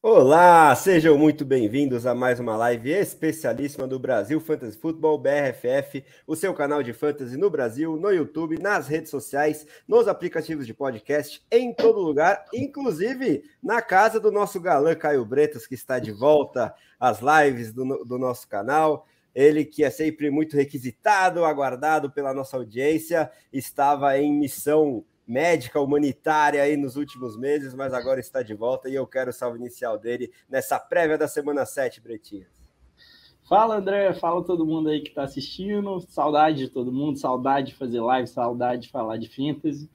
Olá, sejam muito bem-vindos a mais uma live especialíssima do Brasil Fantasy Football BRFF, o seu canal de fantasy no Brasil, no YouTube, nas redes sociais, nos aplicativos de podcast, em todo lugar, inclusive na casa do nosso galã Caio Bretas, que está de volta às lives do, do nosso canal. Ele que é sempre muito requisitado, aguardado pela nossa audiência, estava em missão médica humanitária aí nos últimos meses, mas agora está de volta e eu quero o salve inicial dele nessa prévia da semana 7, Bretinha. Fala André, fala todo mundo aí que está assistindo, saudade de todo mundo, saudade de fazer live, saudade de falar de fantasy.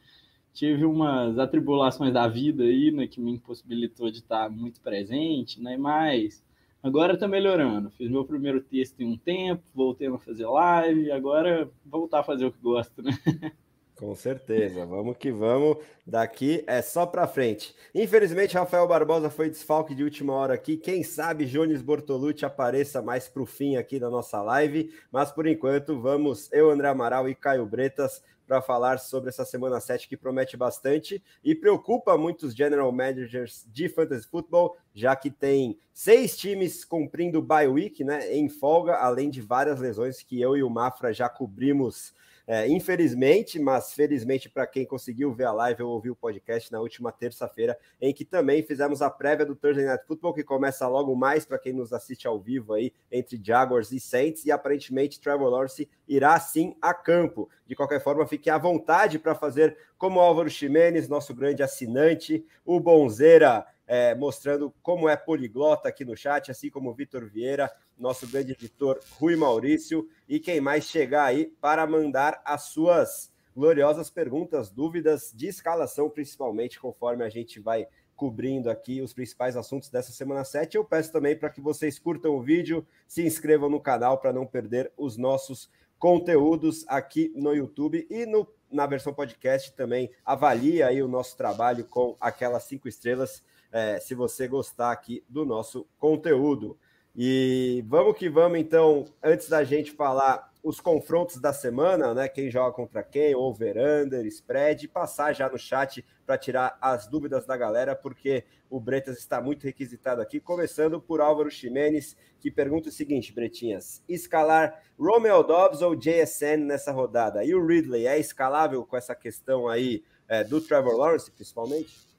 Tive umas atribulações da vida aí, né, que me impossibilitou de estar muito presente, né, mas agora está melhorando. Fiz meu primeiro texto em um tempo, voltei a fazer live, agora voltar a fazer o que gosto, né? Com certeza, vamos que vamos. Daqui é só para frente. Infelizmente, Rafael Barbosa foi desfalque de última hora aqui. Quem sabe Jones Bortolucci apareça mais para o fim aqui da nossa live. Mas por enquanto, vamos eu, André Amaral e Caio Bretas para falar sobre essa semana 7 que promete bastante e preocupa muitos general managers de fantasy football, já que tem seis times cumprindo bye week, né, em folga, além de várias lesões que eu e o Mafra já cobrimos é, infelizmente, mas felizmente para quem conseguiu ver a live ou ouvir o podcast na última terça-feira, em que também fizemos a prévia do Thursday Night Football, que começa logo mais para quem nos assiste ao vivo aí entre Jaguars e Saints, e aparentemente Trevor Lawrence irá sim a campo. De qualquer forma, fique à vontade para fazer como Álvaro Ximenes, nosso grande assinante, o Bonzeira é, mostrando como é poliglota aqui no chat, assim como o Vitor Vieira, nosso grande editor Rui Maurício, e quem mais chegar aí para mandar as suas gloriosas perguntas, dúvidas de escalação, principalmente, conforme a gente vai cobrindo aqui os principais assuntos dessa semana 7. Eu peço também para que vocês curtam o vídeo, se inscrevam no canal para não perder os nossos conteúdos aqui no YouTube e no, na versão podcast também avalie aí o nosso trabalho com aquelas cinco estrelas é, se você gostar aqui do nosso conteúdo. E vamos que vamos, então, antes da gente falar os confrontos da semana, né? Quem joga contra quem, over-under, spread, passar já no chat para tirar as dúvidas da galera, porque o Bretas está muito requisitado aqui. Começando por Álvaro Ximenes, que pergunta o seguinte, Bretinhas: escalar Romeo Dobbs ou JSN nessa rodada? E o Ridley é escalável com essa questão aí é, do Trevor Lawrence, principalmente?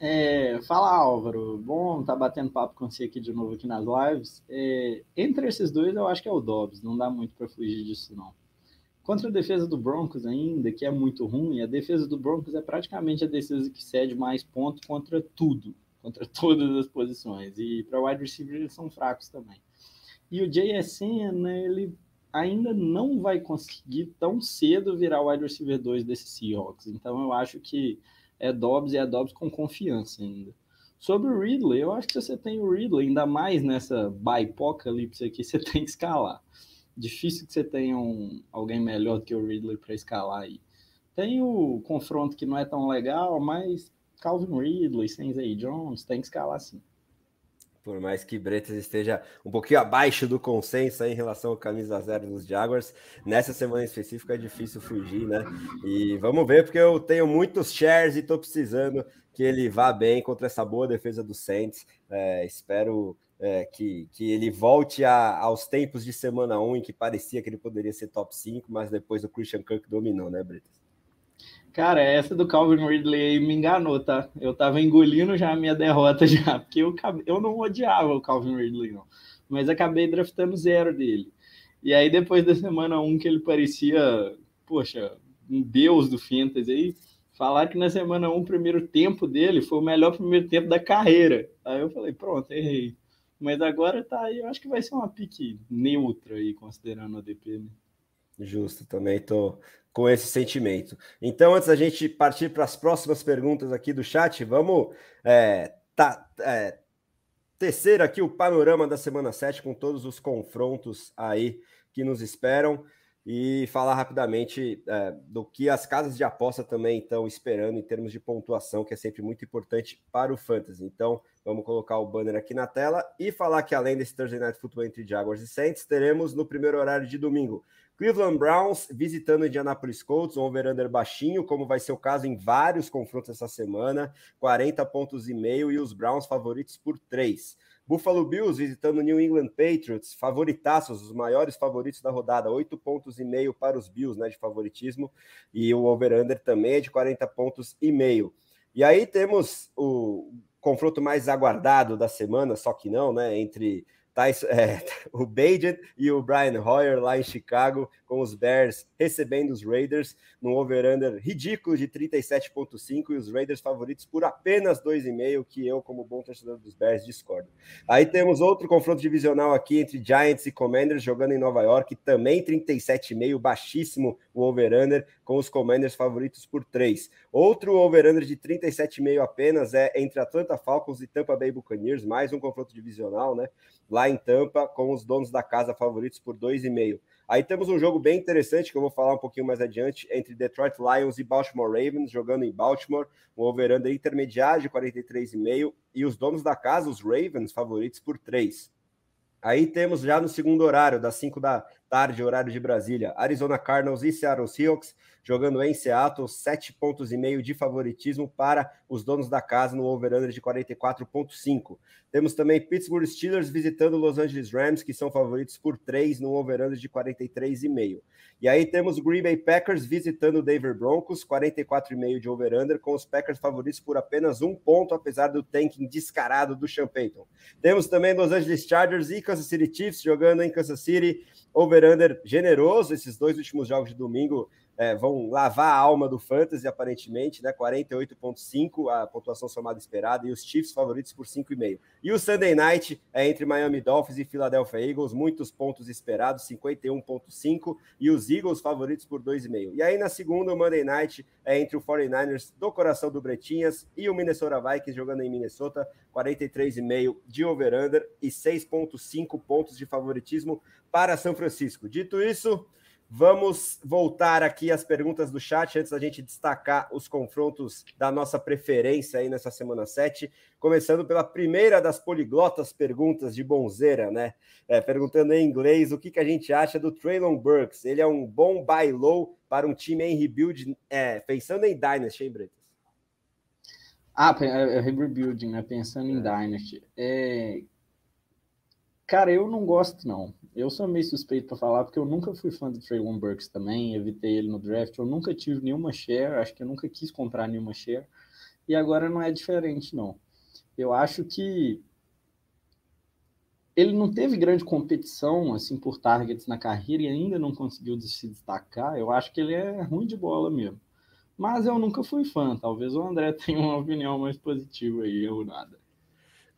É, fala Álvaro, bom tá batendo papo com você aqui de novo aqui nas lives. É, entre esses dois, eu acho que é o Dobbs, não dá muito para fugir disso não. Contra a defesa do Broncos ainda, que é muito ruim, a defesa do Broncos é praticamente a defesa que cede mais pontos contra tudo, contra todas as posições. E para wide receiver eles são fracos também. E o JSN, né, ele ainda não vai conseguir tão cedo virar o wide receiver 2 desse Seahawks. Então eu acho que é Dobbs e é Dobbs com confiança ainda. Sobre o Ridley, eu acho que você tem o Ridley, ainda mais nessa bipocalipse aqui, você tem que escalar. Difícil que você tenha um, alguém melhor do que o Ridley para escalar aí. Tem o confronto que não é tão legal, mas Calvin Ridley, Sensei Jones, tem que escalar sim. Por mais que Bretas esteja um pouquinho abaixo do consenso em relação ao camisa zero dos Jaguars, nessa semana específica é difícil fugir, né? E vamos ver, porque eu tenho muitos shares e estou precisando que ele vá bem contra essa boa defesa do Saints. É, espero é, que, que ele volte a, aos tempos de semana 1 em que parecia que ele poderia ser top 5, mas depois o Christian Kirk dominou, né, Bretas? Cara, essa do Calvin Ridley me enganou, tá? Eu tava engolindo já a minha derrota já, porque eu, eu não odiava o Calvin Ridley, não. Mas acabei draftando zero dele. E aí, depois da semana 1, que ele parecia, poxa, um deus do fantasy aí, falar que na semana 1 o primeiro tempo dele foi o melhor primeiro tempo da carreira. Aí eu falei, pronto, errei. Mas agora tá aí, eu acho que vai ser uma pique neutra aí, considerando a DP, né? Justo, também tô com esse sentimento. Então, antes da gente partir para as próximas perguntas aqui do chat, vamos é, tá, é, tecer aqui o panorama da semana 7 com todos os confrontos aí que nos esperam. e falar rapidamente é, do que as casas de aposta também estão esperando em termos de pontuação, que é sempre muito importante para o Fantasy. Então, vamos colocar o banner aqui na tela e falar que além desse Thursday Night Football entre Jaguars e Saints, teremos no primeiro horário de domingo Cleveland Browns visitando Indianapolis Colts, um over-under baixinho, como vai ser o caso em vários confrontos essa semana, 40 pontos e meio e os Browns favoritos por 3. Buffalo Bills visitando New England Patriots, favoritaços, os maiores favoritos da rodada, 8 pontos e meio para os Bills, né, de favoritismo, e o over-under também é de 40 pontos e meio. E aí temos o confronto mais aguardado da semana, só que não, né, entre Tyson, é, o Bajan e o Brian Hoyer lá em Chicago, com os Bears recebendo os Raiders num over-under ridículo de 37,5 e os Raiders favoritos por apenas 2,5, que eu, como bom torcedor dos Bears, discordo. Aí temos outro confronto divisional aqui entre Giants e Commanders jogando em Nova York, também 37,5, baixíssimo o over-under, com os Commanders favoritos por 3. Outro over-under de 37,5 apenas é entre Atlanta Falcons e Tampa Bay Buccaneers, mais um confronto divisional, né? Lá em Tampa, com os donos da casa favoritos por 2,5. Aí temos um jogo bem interessante que eu vou falar um pouquinho mais adiante entre Detroit Lions e Baltimore Ravens, jogando em Baltimore, um over-under intermediário de 43,5 e os donos da casa, os Ravens, favoritos por 3. Aí temos já no segundo horário, das 5 da tarde, horário de Brasília, Arizona Cardinals e Seattle Seahawks, jogando em Seattle, sete pontos e meio de favoritismo para os donos da casa no over-under de 44,5. Temos também Pittsburgh Steelers visitando Los Angeles Rams, que são favoritos por três no over-under de 43,5. E aí temos Green Bay Packers visitando o Denver Broncos, 44,5 de over-under, com os Packers favoritos por apenas um ponto, apesar do tanking descarado do Sean Payton. Temos também Los Angeles Chargers e Kansas City Chiefs jogando em Kansas City, over-under generoso, esses dois últimos jogos de domingo é, vão lavar a alma do Fantasy, aparentemente, né? 48,5 a pontuação somada esperada, e os Chiefs favoritos por 5,5. E o Sunday Night é entre Miami Dolphins e Philadelphia Eagles, muitos pontos esperados, 51,5, e os Eagles favoritos por 2,5. E aí na segunda, o Monday Night é entre o 49ers do coração do Bretinhas e o Minnesota Vikings jogando em Minnesota, 43,5 de over-under e 6,5 pontos de favoritismo para São Francisco. Dito isso. Vamos voltar aqui às perguntas do chat antes da gente destacar os confrontos da nossa preferência aí nessa semana 7. Começando pela primeira das poliglotas perguntas de Bonzeira, né? É, perguntando em inglês o que, que a gente acha do Traylon Burks. Ele é um bom buy low para um time em rebuild, é, pensando em Dynasty, hein, Bretas? Ah, é, é rebuilding, né? Pensando em é. Dynasty. É... Cara, eu não gosto, não. Eu sou meio suspeito para falar, porque eu nunca fui fã do Traylon Burks também, evitei ele no draft, eu nunca tive nenhuma share, acho que eu nunca quis comprar nenhuma share, e agora não é diferente, não. Eu acho que ele não teve grande competição assim por targets na carreira e ainda não conseguiu se destacar. Eu acho que ele é ruim de bola mesmo. Mas eu nunca fui fã. Talvez o André tenha uma opinião mais positiva aí, eu nada.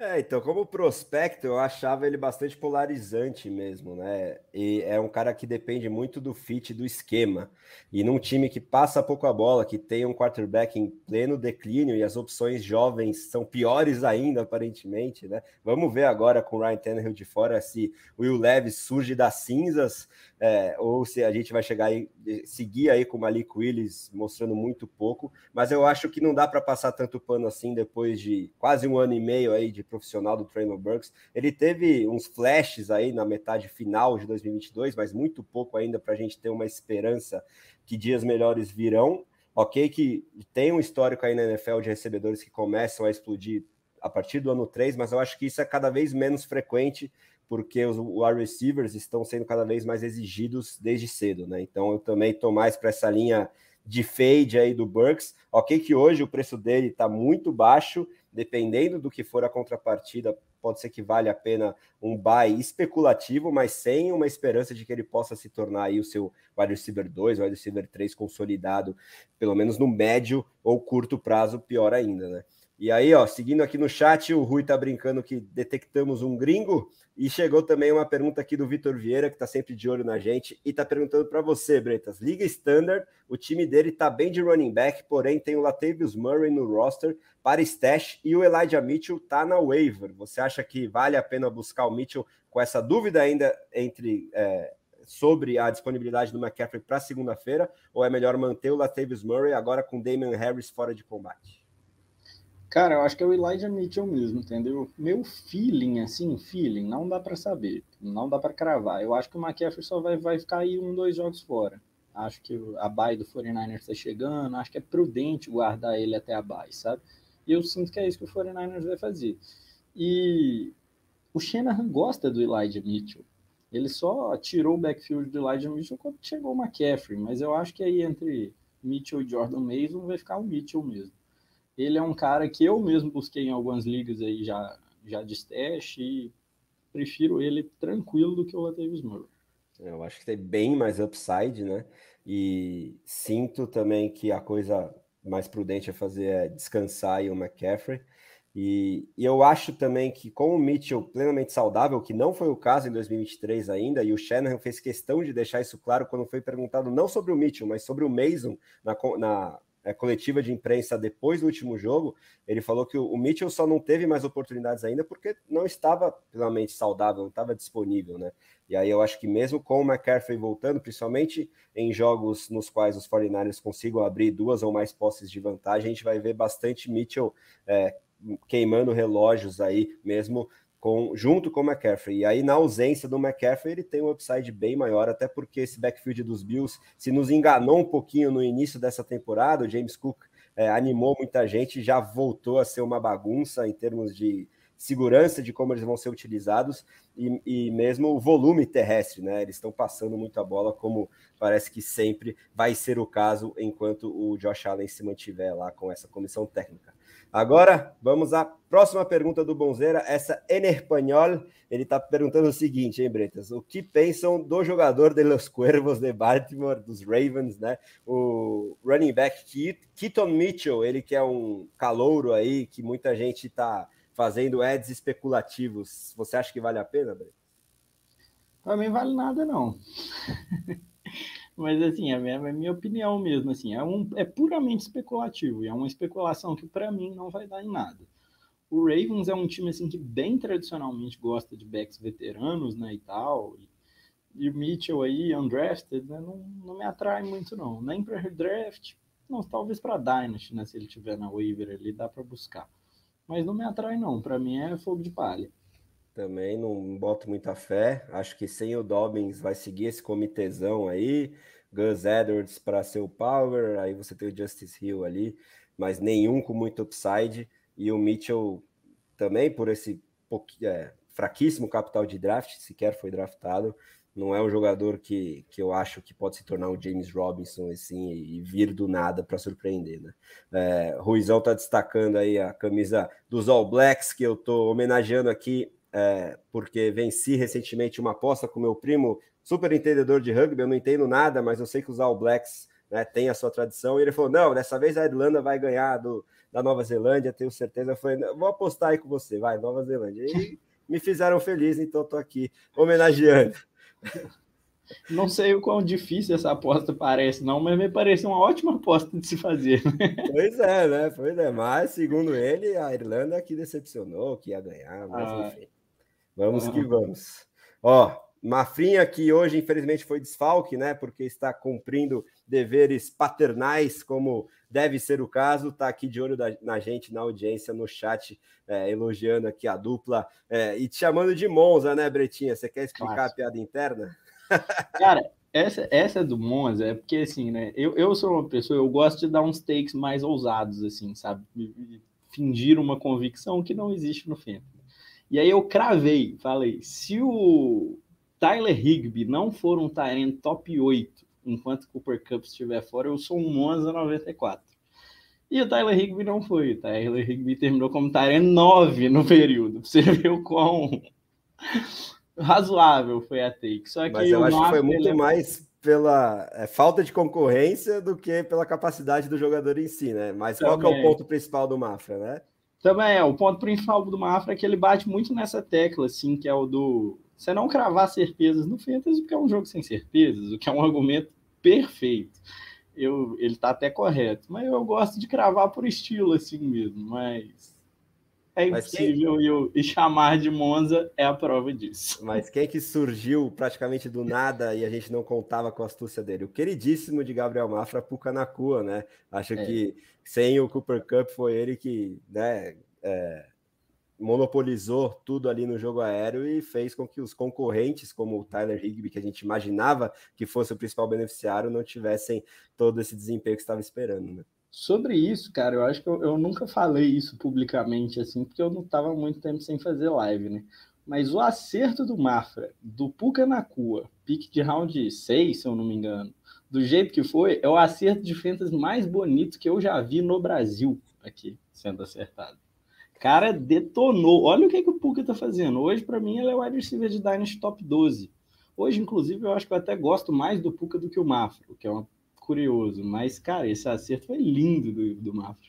É, então, como prospecto, eu achava ele bastante polarizante mesmo, né? E é um cara que depende muito do fit do esquema. E num time que passa pouco a bola, que tem um quarterback em pleno declínio e as opções jovens são piores ainda, aparentemente, né? Vamos ver agora com o Ryan Tannehill de fora se o Will Levis surge das cinzas é, ou se a gente vai chegar aí, seguir aí com o Malik Willis mostrando muito pouco. Mas eu acho que não dá para passar tanto pano assim depois de quase um ano e meio aí de profissional do Traylon Burks. Ele teve uns flashes aí na metade final de 2022, mas muito pouco ainda para a gente ter uma esperança que dias melhores virão. Ok, que tem um histórico aí na NFL de recebedores que começam a explodir a partir do ano 3, mas eu acho que isso é cada vez menos frequente, porque os wide receivers estão sendo cada vez mais exigidos desde cedo, né? Então eu também estou mais para essa linha de fade aí do Burks. Ok, que hoje o preço dele está muito baixo, dependendo do que for a contrapartida, pode ser que vale a pena um buy especulativo, mas sem uma esperança de que ele possa se tornar aí o seu wide receiver 2, wide receiver 3 consolidado, pelo menos no médio ou curto prazo, pior ainda, né? E aí, ó, seguindo aqui no chat, o Rui tá brincando que detectamos um gringo. E chegou também uma pergunta aqui do Vitor Vieira, que tá sempre de olho na gente, e tá perguntando para você, Bretas. Liga Standard, o time dele tá bem de running back, porém tem o Latavius Murray no roster para stash e o Elijah Mitchell tá na waiver. Você acha que vale a pena buscar o Mitchell com essa dúvida ainda entre é, sobre a disponibilidade do McCaffrey para segunda-feira, ou é melhor manter o Latavius Murray agora com Damian Harris fora de combate? Cara, eu acho que é o Elijah Mitchell mesmo, entendeu? Meu feeling, assim, feeling, não dá para saber, não dá para cravar. Eu acho que o McCaffrey só vai, vai ficar aí um, dois jogos fora. Acho que a bye do 49ers está chegando, acho que é prudente guardar ele até a bye, sabe? E eu sinto que é isso que o 49ers vai fazer. E o Shanahan gosta do Elijah Mitchell. Ele só tirou o backfield do Elijah Mitchell quando chegou o McCaffrey, mas eu acho que aí entre Mitchell e Jordan Mason vai ficar o Mitchell mesmo. Ele é um cara que eu mesmo busquei em algumas ligas aí já, já de stash e prefiro ele tranquilo do que o Latavius Murray. Eu acho que tem bem mais upside, né? E sinto também que a coisa mais prudente a fazer é descansar e o McCaffrey. E, e, eu acho também que com o Mitchell plenamente saudável, que não foi o caso em 2023 ainda, e o Shanahan fez questão de deixar isso claro quando foi perguntado não sobre o Mitchell, mas sobre o Mason na, na é, coletiva de imprensa depois do último jogo, ele falou que o, Mitchell só não teve mais oportunidades ainda porque não estava plenamente saudável, não estava disponível, né? E aí eu acho que mesmo com o McCaffrey voltando, principalmente em jogos nos quais os 49ers consigam abrir duas ou mais posses de vantagem, a gente vai ver bastante Mitchell é, queimando relógios aí, mesmo com, junto com o McCaffrey. E aí, na ausência do McCaffrey, ele tem um upside bem maior, até porque esse backfield dos Bills se nos enganou um pouquinho no início dessa temporada. O James Cook é, animou muita gente, já voltou a ser uma bagunça em termos de segurança de como eles vão ser utilizados e, e mesmo o volume terrestre, né? Eles estão passando muita bola, como parece que sempre vai ser o caso enquanto o Josh Allen se mantiver lá com essa comissão técnica. Agora, vamos à próxima pergunta do Bonzeira, essa em espanhol. Ele está perguntando o seguinte, hein, Bretas? O que pensam do jogador de los Cuervos de Baltimore, dos Ravens, né? O running back Keaton Mitchell, ele que é um calouro aí, que muita gente está fazendo ads especulativos. Você acha que vale a pena, Breno? Para mim vale nada, não. Mas assim, é minha, é minha opinião mesmo, assim, é, um, é puramente especulativo, e é uma especulação que para mim não vai dar em nada. O Ravens é um time assim que bem tradicionalmente gosta de backs veteranos, né, e tal, e, e o Mitchell aí, undrafted, né, não, não me atrai muito não, nem para redraft, não, talvez para Dynasty, né, se ele tiver na waiver ali, dá para buscar mas não me atrai não. Para mim é fogo de palha. Também não boto muita fé. Acho que sem o Dobbins vai seguir esse comitezão aí. Gus Edwards para ser o power, aí você tem o Justice Hill ali, mas nenhum com muito upside. E o Mitchell também, por esse é, fraquíssimo capital de draft, sequer foi draftado, não é um jogador que, que eu acho que pode se tornar um James Robinson assim e, vir do nada para surpreender, né? É, Ruizão está destacando aí a camisa dos All Blacks que eu estou homenageando aqui é, porque venci recentemente uma aposta com meu primo, super entendedor de rugby. Eu não entendo nada, mas eu sei que os All Blacks né, têm a sua tradição. E ele falou: não, dessa vez a Irlanda vai ganhar do, da Nova Zelândia, tenho certeza. Eu falei: vou apostar aí com você, vai, Nova Zelândia. E me fizeram feliz, então estou aqui homenageando. Não sei o quão difícil essa aposta parece, não, mas me parece uma ótima aposta de se fazer. Pois é, né? Pois é, mas segundo ele, a Irlanda que decepcionou, que ia ganhar, mas ah. enfim. Vamos que vamos. Ó, Mafrinha que hoje infelizmente foi desfalque, né? Porque está cumprindo deveres paternais, como deve ser o caso, tá aqui de olho da, na gente, na audiência, no chat, é, elogiando aqui a dupla é, e te chamando de Monza, né, Bretinha? Você quer explicar claro. a piada interna? Cara, essa, essa do Monza é porque, assim, né, eu, eu sou uma pessoa, eu gosto de dar uns takes mais ousados, assim, sabe? Fingir uma convicção que não existe no Fenta. E aí eu cravei, falei, se o Tyler Higby não for um Tyrant top 8 enquanto o Cooper Cup estiver fora, eu sou um Monza 94. E o Tyler Higby não foi. O Tyler Higby terminou como Tyrant 9 no período. Você viu quão razoável foi a take. Só que Mas eu acho que foi muito ele... mais pela é, falta de concorrência do que pela capacidade do jogador em si, né? Mas Também. qual que é o ponto principal do Mafra, né? Também é, o ponto principal do Mafra é que ele bate muito nessa tecla, assim, que é o do você não cravar certezas no Fantasy, porque é um jogo sem certezas, o que é um argumento perfeito. Eu, ele está até correto, mas eu gosto de cravar por estilo assim mesmo, mas é impossível quem... e, chamar de Monza é a prova disso. Mas quem que surgiu praticamente do nada e a gente não contava com a astúcia dele? O queridíssimo de Gabriel Mafra, Puka Nakua, né? Acho é. que sem o Cooper Cup foi ele que né, é, monopolizou tudo ali no jogo aéreo e fez com que os concorrentes, como o Tyler Higby, que a gente imaginava que fosse o principal beneficiário, não tivessem todo esse desempenho que estava esperando, né? Sobre isso, cara, eu acho que eu, eu nunca falei isso publicamente, assim, porque eu não estava muito tempo sem fazer live, né? Mas o acerto do Mafra, do Puka na Cua, pique de round 6, se eu não me engano, do jeito que foi, é o acerto de fentas mais bonito que eu já vi no Brasil aqui sendo acertado. Cara, detonou. Olha o que, que o Puka tá fazendo. Hoje, para mim, ele é o wide receiver de Dynasty top 12. Hoje, inclusive, eu acho que eu até gosto mais do Puka do que o Mafra, o que é uma curioso. Mas, cara, esse acerto foi lindo do, do Mafra.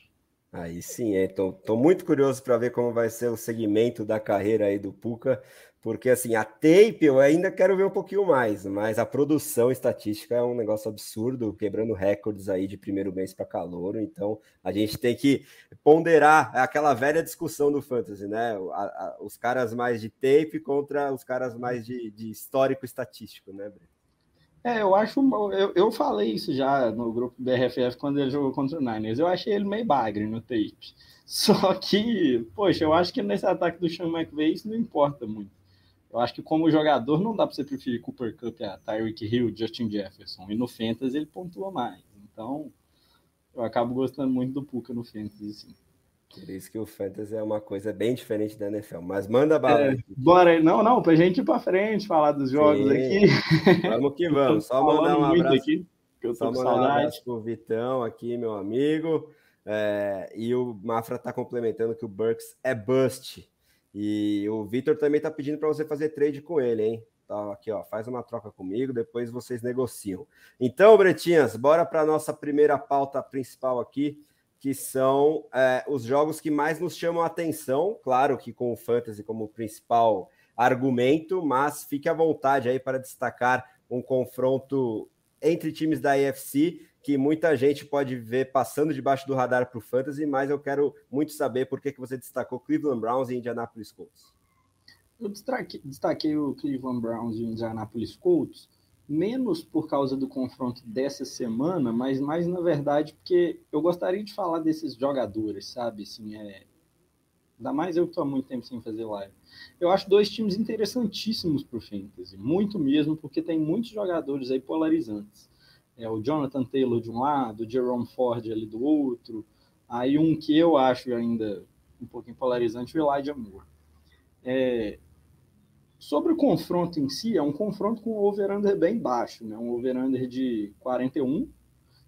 Aí sim, então tô muito curioso para ver como vai ser o segmento da carreira aí do Puka, porque assim, a tape eu ainda quero ver um pouquinho mais, mas a produção estatística é um negócio absurdo, quebrando recordes aí de primeiro mês para calor, então a gente tem que ponderar aquela velha discussão do fantasy, né? A, a, os caras mais de tape contra os caras mais de, de histórico estatístico, né, Breno? É, eu acho. Eu, eu falei isso já no grupo BRFF quando ele jogou contra o Niners. Eu achei ele meio bagre no tape. Só que, poxa, eu acho que nesse ataque do Sean McVay isso não importa muito. Eu acho que como jogador não dá para você preferir Cooper Cup a Tyreek Hill, Justin Jefferson. E no Fantasy ele pontua mais. Então, eu acabo gostando muito do Puka no Fantasy, sim. Por isso que o Fantasy é uma coisa bem diferente da NFL. Mas manda bala. É, bora, não, não, pra gente ir pra frente, falar dos jogos Sim. aqui. Vamos que vamos. Só mandar um abraço. Aqui, que eu tô só mandar um abraço pro Vitão aqui, meu amigo. É, e o Mafra tá complementando que o Burks é bust. E o Vitor também tá pedindo para você fazer trade com ele, hein? Tá aqui, ó, faz uma troca comigo, depois vocês negociam. Então, Bretinhas, bora para nossa primeira pauta principal aqui que são é, os jogos que mais nos chamam a atenção, claro que com o Fantasy como principal argumento, mas fique à vontade aí para destacar um confronto entre times da AFC que muita gente pode ver passando debaixo do radar para o Fantasy, mas eu quero muito saber por que, que você destacou Cleveland Browns e Indianapolis Colts. Eu destaquei, destaquei o Cleveland Browns e Indianapolis Colts menos por causa do confronto dessa semana, mas mais na verdade porque eu gostaria de falar desses jogadores, sabe? Assim, é... Ainda mais eu que estou há muito tempo sem fazer live. Eu acho dois times interessantíssimos para o Fantasy, muito mesmo, porque tem muitos jogadores aí polarizantes. É o Jonathan Taylor de um lado, o Jerome Ford ali do outro, aí um que eu acho ainda um pouquinho polarizante, o Elijah Moore. É, Sobre o confronto em si, é um confronto com um over-under bem baixo, né? Um over-under de 41,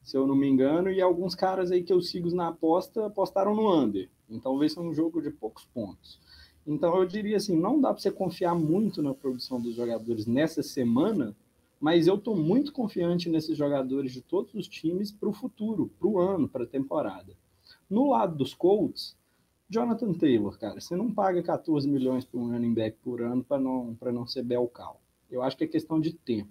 se eu não me engano, e alguns caras aí que eu sigo na aposta apostaram no under. Então vai ser um jogo de poucos pontos. Então eu diria assim, não dá para você confiar muito na produção dos jogadores nessa semana, mas eu estou muito confiante nesses jogadores de todos os times para o futuro, para o ano, para a temporada. No lado dos Colts, Jonathan Taylor, cara, você não paga 14 milhões por um running back por ano para não, não ser Belcal. Eu acho que é questão de tempo.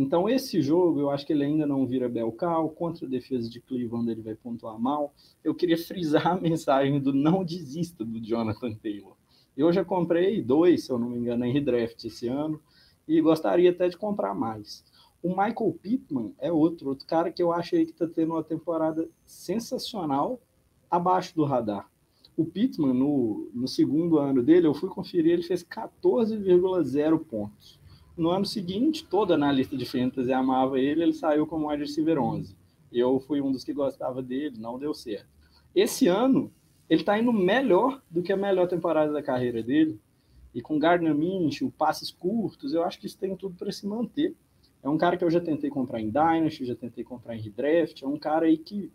Então, esse jogo, eu acho que ele ainda não vira Belcal. Contra a defesa de Cleveland, ele vai pontuar mal. Eu queria frisar a mensagem do não desista do Jonathan Taylor. Eu já comprei dois, se eu não me engano, em redraft esse ano, e gostaria até de comprar mais. O Michael Pittman é outro, outro cara que eu acho que está tendo uma temporada sensacional abaixo do radar. O Pittman, no, no segundo ano dele, eu fui conferir, ele fez 14,0 pontos. No ano seguinte, toda na lista de fantasy amava ele, ele saiu como wide receiver 11. Eu fui um dos que gostava dele, não deu certo. Esse ano, ele está indo melhor do que a melhor temporada da carreira dele. E com Gardner Minshew, passes curtos, eu acho que isso tem tudo para se manter. É um cara que eu já tentei comprar em Dynasty, já tentei comprar em Redraft, é um cara aí que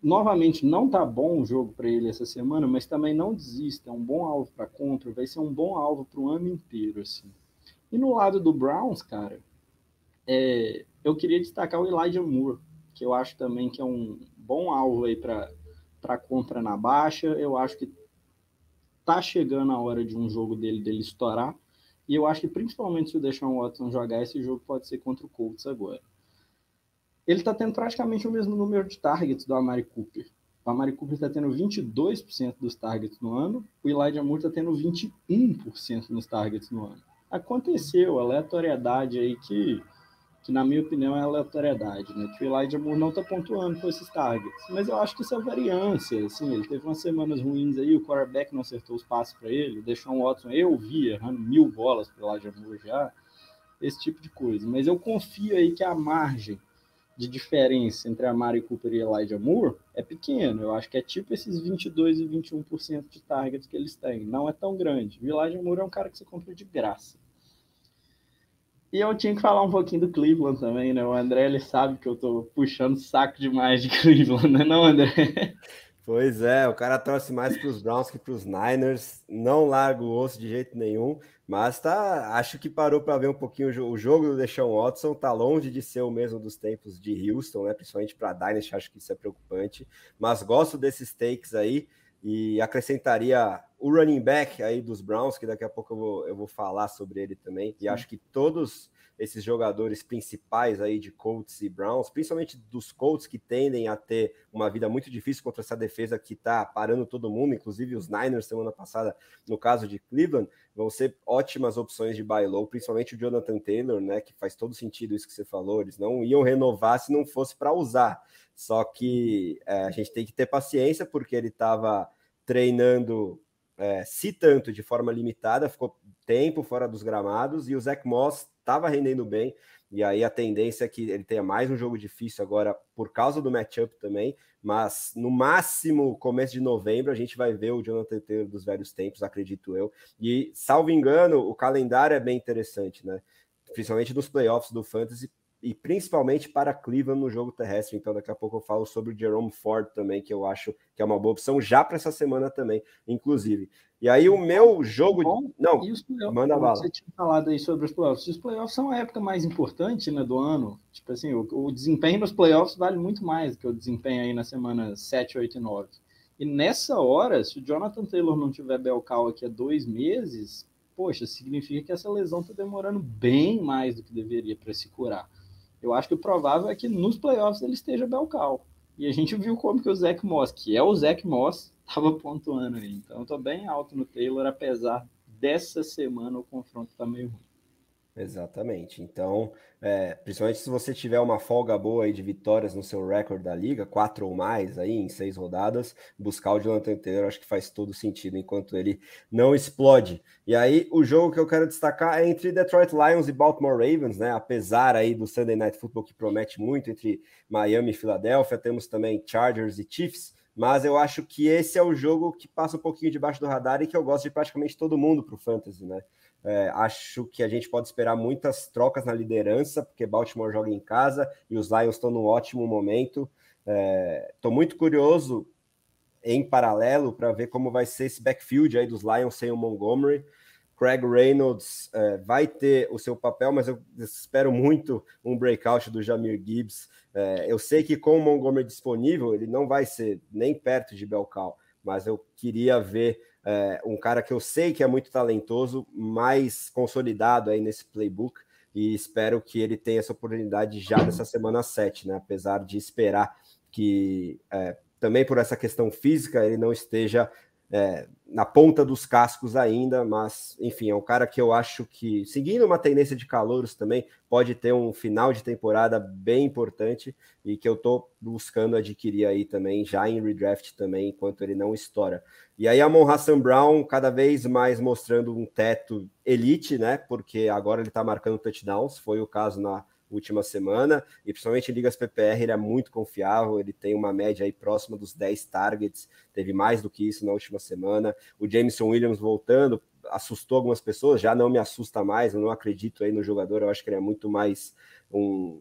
novamente não tá bom o jogo para ele essa semana, mas também não desista, é um bom alvo para contra, vai ser um bom alvo para o ano inteiro assim. E no lado do Browns, cara, é, eu queria destacar o Elijah Moore, que eu acho também que é um bom alvo aí para compra na baixa. Eu acho que tá chegando a hora de um jogo dele dele estourar. E eu acho que principalmente se o Deshaun Watson jogar esse jogo pode ser contra o Colts agora ele está tendo praticamente o mesmo número de targets do Amari Cooper. o Amari Cooper está tendo 22% dos targets no ano, o Elijah Moore está tendo 21% nos targets no ano. Aconteceu, aleatoriedade aí que, que na minha opinião é aleatoriedade, né? Que o Elijah Moore não está pontuando com esses targets. Mas eu acho que isso é variância, assim, ele teve umas semanas ruins aí, o quarterback não acertou os passos para ele, deixou um Watson, eu vi errando mil bolas para Elijah Moore já, esse tipo de coisa. Mas eu confio aí que a margem de diferença entre a Mari Cooper e Elijah Moore é pequeno. Eu acho que é tipo esses 22 e 21% de targets que eles têm. Não é tão grande. O Elijah Moore é um cara que você compra de graça. E eu tinha que falar um pouquinho do Cleveland também, né? O André, ele sabe que eu tô puxando saco demais de Cleveland, né não, André? Pois é, o cara torce mais para os Browns que para os Niners, não larga o osso de jeito nenhum, mas tá, acho que parou para ver um pouquinho o jogo do Deshaun Watson, tá longe de ser o mesmo dos tempos de Houston, né? Principalmente para Dynasty, acho que isso é preocupante, mas gosto desses takes aí e acrescentaria o running back aí dos Browns, que daqui a pouco eu vou, eu vou falar sobre ele também, e acho que todos esses jogadores principais aí de Colts e Browns, principalmente dos Colts que tendem a ter uma vida muito difícil contra essa defesa que está parando todo mundo, inclusive os Niners semana passada, no caso de Cleveland, vão ser ótimas opções de buy low, principalmente o Jonathan Taylor, né, que faz todo sentido isso que você falou, eles não iam renovar se não fosse para usar. Só que é, a gente tem que ter paciência porque ele estava treinando é, se tanto de forma limitada, ficou tempo fora dos gramados e o Zach Moss estava rendendo bem, e aí a tendência é que ele tenha mais um jogo difícil agora por causa do matchup também, mas no máximo começo de novembro a gente vai ver o Jonathan Taylor dos velhos tempos, acredito eu. E salvo engano, o calendário é bem interessante, né? Principalmente nos playoffs do Fantasy, e principalmente para Cleveland no jogo terrestre. Então, daqui a pouco eu falo sobre o Jerome Ford também, que eu acho que é uma boa opção já para essa semana também, inclusive. E aí o meu jogo. Bom, não, manda bala. Você tinha falado aí sobre os playoffs. Os playoffs são a época mais importante né, do ano. Tipo assim, o, o desempenho nos playoffs vale muito mais do que o desempenho aí na semana 7, 8 e 9. E nessa hora, se o Jonathan Taylor não tiver Belcal aqui há dois meses, poxa, significa que essa lesão está demorando bem mais do que deveria para se curar. Eu acho que o provável é que nos playoffs ele esteja Belcal. E a gente viu como que o Zach Moss, que é o Zach Moss, estava pontuando aí. Então, eu tô bem alto no Taylor, apesar dessa semana o confronto tá meio ruim. Exatamente. Então, é, principalmente se você tiver uma folga boa aí de vitórias no seu recorde da liga, quatro ou mais aí em seis rodadas, buscar o Jonathan Taylor acho que faz todo sentido enquanto ele não explode. E aí, o jogo que eu quero destacar é entre Detroit Lions e Baltimore Ravens, né? Apesar aí do Sunday Night Football que promete muito entre Miami e Filadélfia, temos também Chargers e Chiefs mas eu acho que esse é o jogo que passa um pouquinho debaixo do radar e que eu gosto de praticamente todo mundo para o Fantasy, né? É, acho que a gente pode esperar muitas trocas na liderança, porque Baltimore joga em casa e os Lions estão num ótimo momento. Estou é, muito curioso em paralelo para ver como vai ser esse backfield aí dos Lions sem o Montgomery. Craig Reynolds é, vai ter o seu papel, mas eu espero muito um breakout do Jamir Gibbs. É, eu sei que com o Montgomery disponível, ele não vai ser nem perto de Belcal, mas eu queria ver é, um cara que eu sei que é muito talentoso, mais consolidado aí nesse playbook, e espero que ele tenha essa oportunidade já nessa semana 7, né? Apesar de esperar que é, também por essa questão física ele não esteja é, na ponta dos cascos ainda, mas enfim, é um cara que eu acho que, seguindo uma tendência de calouros também, pode ter um final de temporada bem importante e que eu estou buscando adquirir aí também, já em redraft também, enquanto ele não estoura. E aí a Mon Hassan Brown cada vez mais mostrando um teto elite, né? Porque agora ele está marcando touchdowns, foi o caso na última semana, e principalmente em ligas PPR ele é muito confiável, ele tem uma média aí próxima dos 10 targets, teve mais do que isso na última semana. O Jameson Williams voltando, assustou algumas pessoas, já não me assusta mais, eu não acredito aí no jogador, eu acho que ele é muito mais um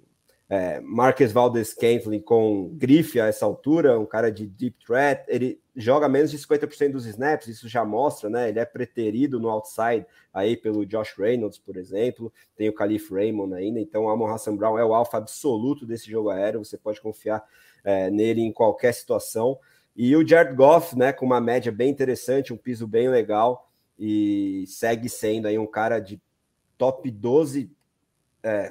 é, Marques Valdes Scantling com grife a essa altura, um cara de deep threat, ele joga menos de 50% dos snaps, isso já mostra, né? Ele é preterido no outside aí pelo Josh Reynolds, por exemplo, tem o Calif Raymond ainda, então o Amon Hassan Brown é o alfa absoluto desse jogo aéreo, você pode confiar é, nele em qualquer situação. E o Jared Goff, né, com uma média bem interessante, um piso bem legal, e segue sendo aí um cara de top 12 é,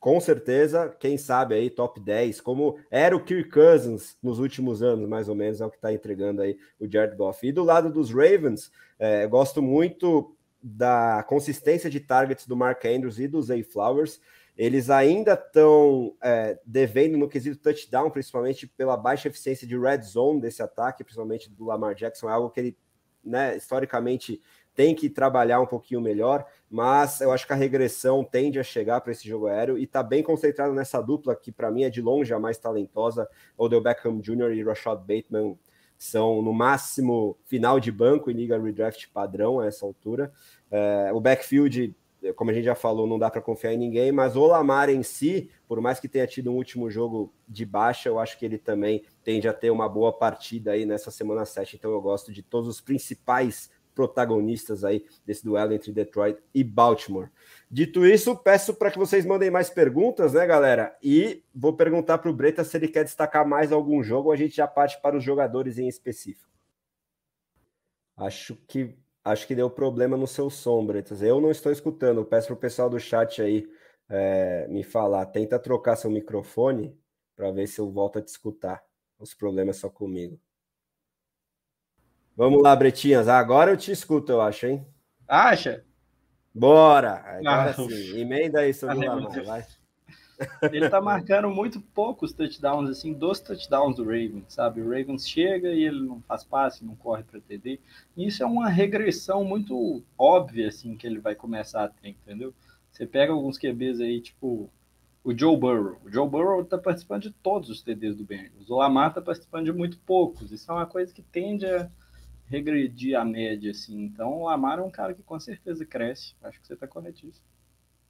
com certeza, quem sabe aí, top 10, como era o Kirk Cousins nos últimos anos, mais ou menos, é o que está entregando aí o Jared Goff. E do lado dos Ravens, é, gosto muito da consistência de targets do Mark Andrews e do Zay Flowers. Eles ainda estão é, devendo no quesito touchdown, principalmente pela baixa eficiência de red zone desse ataque, principalmente do Lamar Jackson, é algo que ele, né, historicamente tem que trabalhar um pouquinho melhor, mas eu acho que a regressão tende a chegar para esse jogo aéreo e está bem concentrado nessa dupla que para mim é de longe a mais talentosa, Odell Beckham Jr. e Rashad Bateman são no máximo final de banco em liga redraft padrão a essa altura. É, o backfield como a gente já falou, não dá para confiar em ninguém, mas o Lamar em si, por mais que tenha tido um último jogo de baixa, eu acho que ele também tende a ter uma boa partida aí nessa semana 7. Então eu gosto de todos os principais protagonistas aí desse duelo entre Detroit e Baltimore. Dito isso, peço para que vocês mandem mais perguntas, né, galera? E vou perguntar para o Breta se ele quer destacar mais algum jogo ou a gente já parte para os jogadores em específico. Acho que Acho que deu problema no seu som, Bretas. Eu não estou escutando. Peço para o pessoal do chat aí é, me falar. Tenta trocar seu microfone para ver se eu volto a te escutar. Os problemas só comigo. Vamos lá, Bretinhas. Agora eu te escuto, eu acho, hein? Acha? Bora! Agora ah, sim. Emenda aí sobre o Lamar, vai. Ele tá marcando muito poucos touchdowns, assim, dos touchdowns do Ravens, sabe? O Ravens chega e ele não faz passe, não corre para TD. E isso é uma regressão muito óbvia, assim, que ele vai começar a ter, entendeu? Você pega alguns QBs aí, tipo o Joe Burrow. O Joe Burrow tá participando de todos os TDs do Bengals. O Lamar tá participando de muito poucos. Isso é uma coisa que tende a regredir a média, assim. Então, o Lamar é um cara que com certeza cresce. Acho que você tá corretíssimo.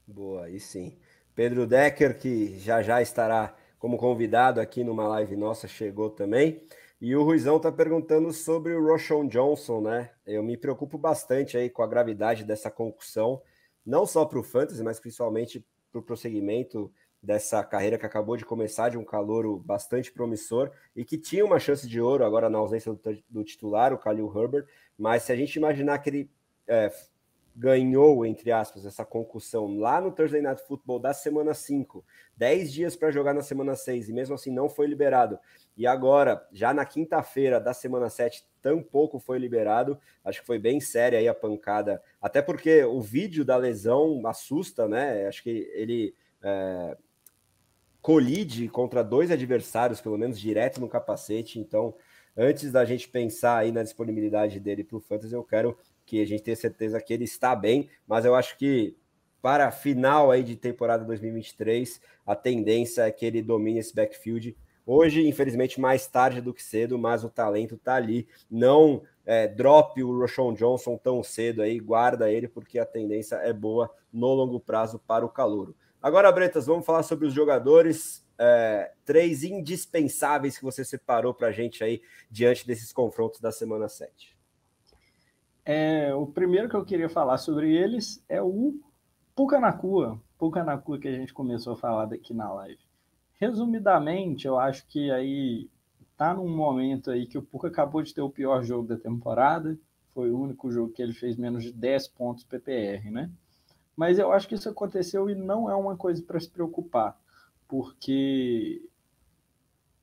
Boa, aí sim. Pedro Decker, que já já estará como convidado aqui numa live nossa, chegou também. E o Ruizão está perguntando sobre o Roshon Johnson, né? Eu me preocupo bastante aí com a gravidade dessa concussão, não só para o Fantasy, mas principalmente para o prosseguimento dessa carreira que acabou de começar, de um calouro bastante promissor e que tinha uma chance de ouro agora na ausência do, do titular, o Khalil Herbert. Mas se a gente imaginar que ele é, ganhou, entre aspas, essa concussão lá no Thursday Night Football da semana 5, 10 dias para jogar na semana 6 e mesmo assim não foi liberado. E agora, já na quinta-feira da semana 7, tampouco foi liberado. Acho que foi bem séria aí a pancada, até porque o vídeo da lesão assusta, né? Acho que ele é, colide contra dois adversários, pelo menos direto no capacete. Então, antes da gente pensar aí na disponibilidade dele para o Fantasy, eu quero que a gente tem certeza que ele está bem, mas eu acho que para a final aí de temporada 2023, a tendência é que ele domine esse backfield. Hoje, infelizmente, mais tarde do que cedo, mas o talento está ali. Não é, drop o Roshon Johnson tão cedo aí, guarda ele, porque a tendência é boa no longo prazo para o calouro. Agora, Bretas, vamos falar sobre os jogadores. É, três indispensáveis que você separou para a gente aí diante desses confrontos da semana 7. É, o primeiro que eu queria falar sobre eles é o Pucanacua. Pucanacua que a gente começou a falar daqui na live. Resumidamente, eu acho que aí tá num momento aí que o Puka acabou de ter o pior jogo da temporada. Foi o único jogo que ele fez menos de 10 pontos PPR, né? Mas eu acho que isso aconteceu e não é uma coisa para se preocupar, porque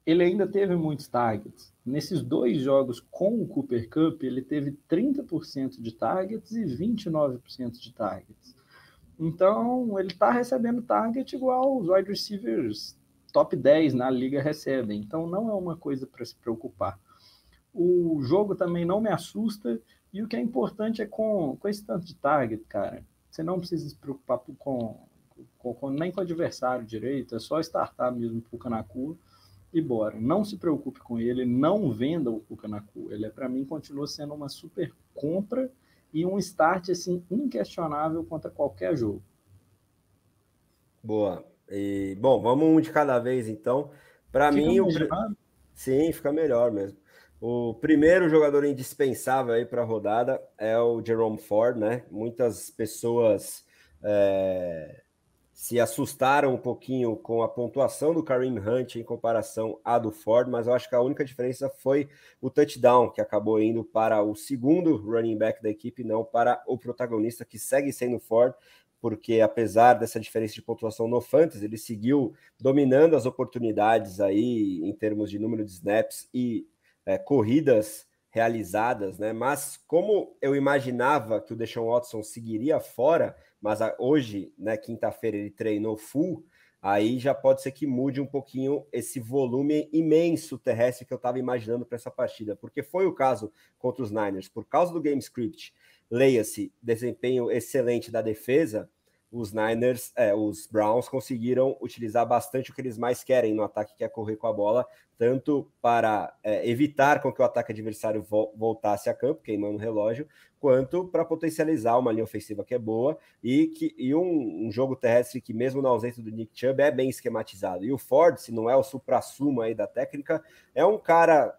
ele ainda teve muitos targets. Nesses dois jogos com o Cooper Cup, ele teve 30% de targets e 29% de targets. Então, ele está recebendo target igual os wide receivers top 10 na liga recebem. Então, não é uma coisa para se preocupar. O jogo também não me assusta. E o que é importante é com, com esse tanto de target, cara. Você não precisa se preocupar com, com, com nem com o adversário direito, é só startar mesmo pro Canacu e bora. Não se preocupe com ele, não venda o Pucanacu. Ele, é, para mim, continua sendo uma super compra e um start assim inquestionável contra qualquer jogo. Boa. E, bom, vamos um de cada vez, então. Para mim, o... sim, fica melhor mesmo. O primeiro jogador indispensável aí para a rodada é o Jerome Ford, né? Muitas pessoas é se assustaram um pouquinho com a pontuação do Kareem Hunt em comparação à do Ford, mas eu acho que a única diferença foi o touchdown, que acabou indo para o segundo running back da equipe, não para o protagonista, que segue sendo Ford. porque apesar dessa diferença de pontuação no Fantasy, ele seguiu dominando as oportunidades aí em termos de número de snaps e é, corridas realizadas, né? Mas como eu imaginava que o Deshaun Watson seguiria fora, mas hoje, né, quinta-feira, ele treinou full, aí já pode ser que mude um pouquinho esse volume imenso terrestre que eu estava imaginando para essa partida, porque foi o caso contra os Niners, por causa do game script, leia-se, desempenho excelente da defesa, os Niners, é, os Browns conseguiram utilizar bastante o que eles mais querem no ataque, que é correr com a bola, tanto para é, evitar com que o ataque adversário vo voltasse a campo, queimando o relógio, quanto para potencializar uma linha ofensiva que é boa e, que, e um, um, jogo terrestre que, mesmo na ausência do Nick Chubb, é bem esquematizado. E o Ford, se não é o supra-sumo aí da técnica, é um cara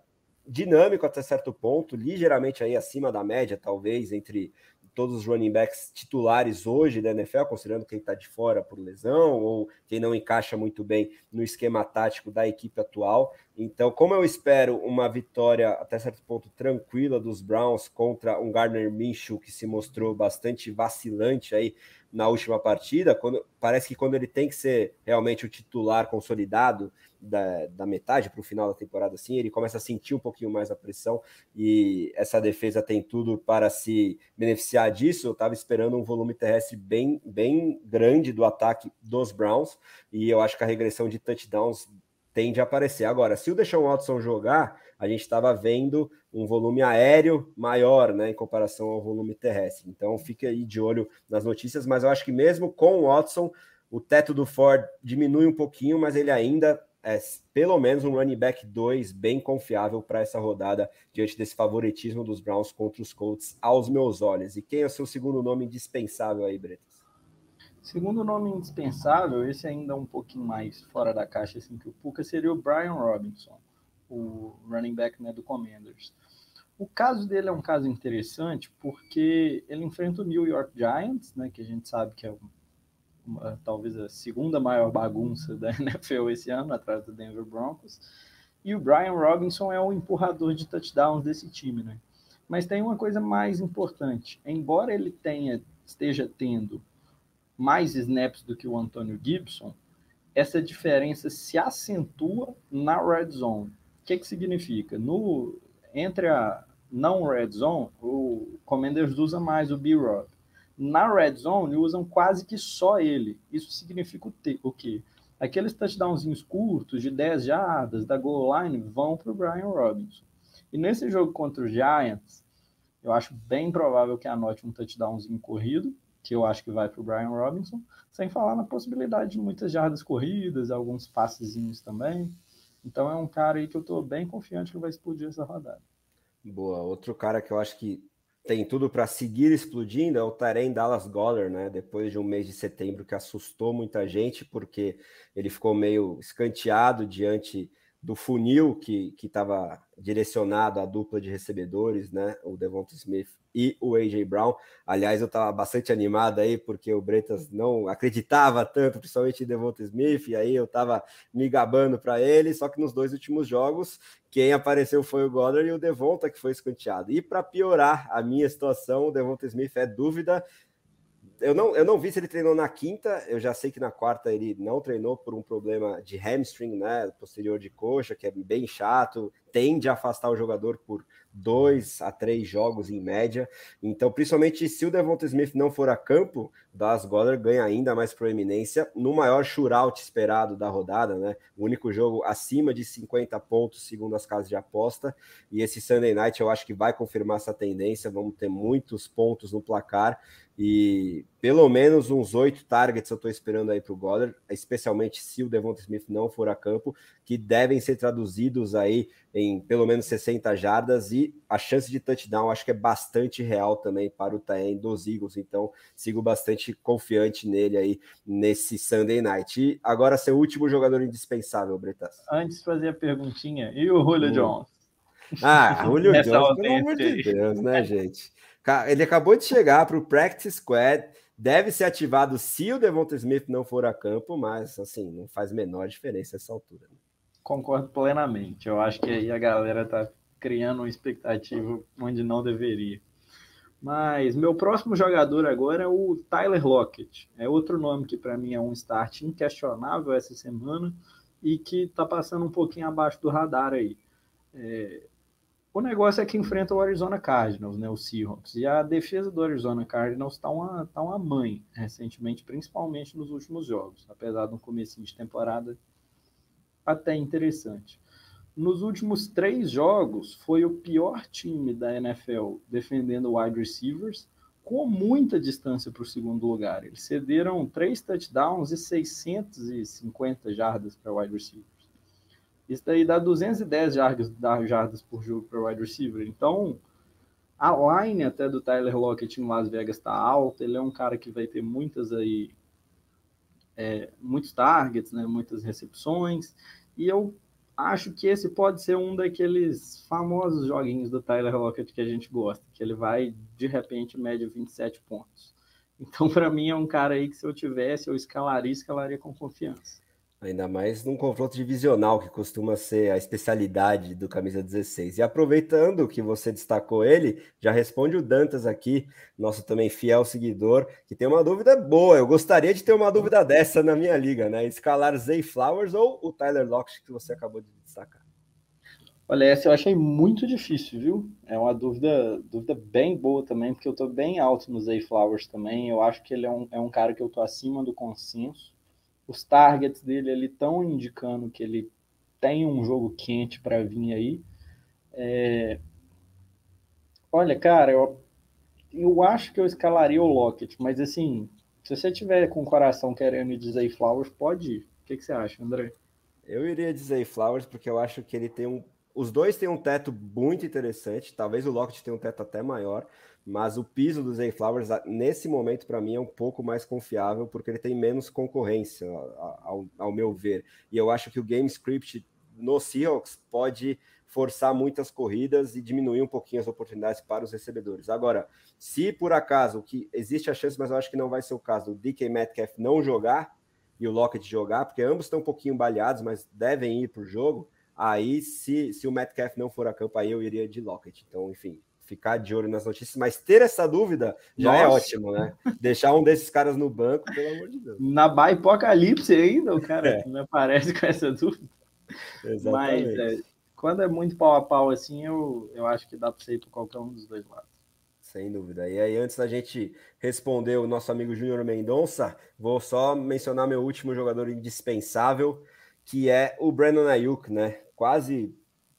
dinâmico até certo ponto, ligeiramente aí acima da média, talvez, entre todos os running backs titulares hoje da NFL, considerando quem está de fora por lesão ou quem não encaixa muito bem no esquema tático da equipe atual. Então, como eu espero uma vitória até certo ponto tranquila dos Browns contra um Gardner Minshew que se mostrou bastante vacilante aí na última partida, quando parece que quando ele tem que ser realmente o titular consolidado, da, da metade para o final da temporada, assim, ele começa a sentir um pouquinho mais a pressão e essa defesa tem tudo para se beneficiar disso. Eu estava esperando um volume terrestre bem, bem grande do ataque dos Browns e eu acho que a regressão de touchdowns tende a aparecer. Agora, se o Deshaun Watson jogar, a gente estava vendo um volume aéreo maior, né, em comparação ao volume terrestre. Então, fique aí de olho nas notícias, mas eu acho que mesmo com o Watson, o teto do Ford diminui um pouquinho, mas ele ainda é pelo menos um running back 2 bem confiável para essa rodada diante desse favoritismo dos Browns contra os Colts aos meus olhos. E quem é o seu segundo nome indispensável aí, Bretas? Segundo nome indispensável, esse ainda é um pouquinho mais fora da caixa assim que o Puka seria o Brian Robinson, o running back né, do Commanders. O caso dele é um caso interessante porque ele enfrenta o New York Giants, né, que a gente sabe que é uma, talvez a segunda maior bagunça da NFL esse ano, atrás do Denver Broncos. E o Brian Robinson é o empurrador de touchdowns desse time, né? Mas tem uma coisa mais importante. Embora ele tenha esteja tendo mais snaps do que o Antônio Gibson, essa diferença se acentua na red zone. O que, que significa? No, entre a não red zone, o Commanders usa mais o B-Rob na red zone usam quase que só ele. Isso significa o, quê? Aqueles touchdownzinhos curtos de 10 jardas da goal line vão para o Brian Robinson. E nesse jogo contra os Giants, eu acho bem provável que anote um touchdownzinho corrido, que eu acho que vai para o Brian Robinson, sem falar na possibilidade de muitas jardas corridas, alguns passezinhos também. Então é um cara aí que eu estou bem confiante que vai explodir essa rodada. Boa. Outro cara que eu acho que tem tudo para seguir explodindo é o Taren Dallas Goller, né? Depois de um mês de setembro que assustou muita gente, porque ele ficou meio escanteado diante do funil que estava direcionado à dupla de recebedores, né? O Devonta Smith e o AJ Brown. Aliás, eu estava bastante animado aí, porque o Bretas não acreditava tanto, principalmente em Devonta Smith, e aí eu estava me gabando para ele. Só que nos dois últimos jogos, quem apareceu foi o Goddard e o Devonta, que foi escanteado. E para piorar a minha situação, o Devonta Smith é dúvida eu não, eu não vi se ele treinou na quinta, eu já sei que na quarta ele não treinou por um problema de hamstring, né, posterior de coxa, que é bem chato, tende a afastar o jogador por dois a três jogos em média. Então, principalmente se o Devonta Smith não for a campo, Das Goddard ganha ainda mais proeminência no maior shootout esperado da rodada, né? O único jogo acima de 50 pontos, segundo as casas de aposta. E esse Sunday Night eu acho que vai confirmar essa tendência. Vamos ter muitos pontos no placar e pelo menos uns oito targets eu estou esperando aí para o Goddard, especialmente se o Devonta Smith não for a campo, que devem ser traduzidos aí em pelo menos 60 jardas e a chance de touchdown acho que é bastante real também para o Taen dos Eagles, então sigo bastante confiante nele aí nesse Sunday Night. E agora seu último jogador indispensável, Bretas. Antes de fazer a perguntinha, e o Julio Jones? Ah, Julio Jones, pelo amor de Deus, né, gente? Ele acabou de chegar para o Practice Squad, deve ser ativado se o Devonta Smith não for a campo, mas assim, não faz menor diferença essa altura. Né? Concordo plenamente. Eu acho que aí a galera tá criando uma expectativa onde não deveria. Mas meu próximo jogador agora é o Tyler Lockett. É outro nome que para mim é um start inquestionável essa semana e que está passando um pouquinho abaixo do radar aí. É... O negócio é que enfrenta o Arizona Cardinals, né, o Seahawks. E a defesa do Arizona Cardinals está uma, tá uma mãe recentemente, principalmente nos últimos jogos, apesar de um começo de temporada até interessante. Nos últimos três jogos, foi o pior time da NFL defendendo wide receivers, com muita distância para o segundo lugar. Eles cederam três touchdowns e 650 jardas para wide receivers. Isso daí dá 210 jardas, jardas por jogo para wide receiver. Então, a line até do Tyler Lockett em Las Vegas está alta. Ele é um cara que vai ter muitas aí, é, muitos targets, né, muitas recepções. E eu acho que esse pode ser um daqueles famosos joguinhos do Tyler Lockett que a gente gosta, que ele vai, de repente, média 27 pontos. Então, para mim, é um cara aí que se eu tivesse, eu escalaria, escalaria com confiança. Ainda mais num confronto divisional, que costuma ser a especialidade do camisa 16. E aproveitando que você destacou ele, já responde o Dantas aqui, nosso também fiel seguidor, que tem uma dúvida boa. Eu gostaria de ter uma dúvida dessa na minha liga, né? Escalar Zay Flowers ou o Tyler Lockett que você acabou de destacar? Olha, essa eu achei muito difícil, viu? É uma dúvida, dúvida bem boa também, porque eu tô bem alto no Zay Flowers também. Eu acho que ele é um, é um cara que eu tô acima do consenso os targets dele ali estão indicando que ele tem um jogo quente para vir aí. É... Olha, cara, eu, eu acho que eu escalaria o Lockett, mas assim, se você tiver com o coração querendo dizer Flowers, pode ir. O que, que você acha, André? Eu iria dizer Flowers porque eu acho que ele tem um. Os dois têm um teto muito interessante. Talvez o Lockett tenha um teto até maior, mas o piso do Zay Flowers, nesse momento, para mim, é um pouco mais confiável, porque ele tem menos concorrência, ao, ao, meu ver. E eu acho que o game script no Seahawks pode forçar muitas corridas e diminuir um pouquinho as oportunidades para os recebedores. Agora, se por acaso, que existe a chance, mas eu acho que não vai ser o caso, o DK Metcalf não jogar e o Lockett jogar, porque ambos estão um pouquinho baleados, mas devem ir para o jogo, aí se, se o Metcalf não for a campo, aí eu iria de Lockett. Então, enfim, ficar de olho nas notícias, mas ter essa dúvida já é Nossa. é ótimo, né? Deixar um desses caras no banco, pelo amor de Deus. Na Apocalipse ainda, o cara é. me aparece com essa dúvida. Exatamente. Mas é, quando é muito pau a pau assim, eu, eu acho que dá para ser para qualquer um dos dois lados. Sem dúvida. E aí, antes da gente responder o nosso amigo Júnior Mendonça, vou só mencionar meu último jogador indispensável, que é o Brandon Ayuk, né? Quase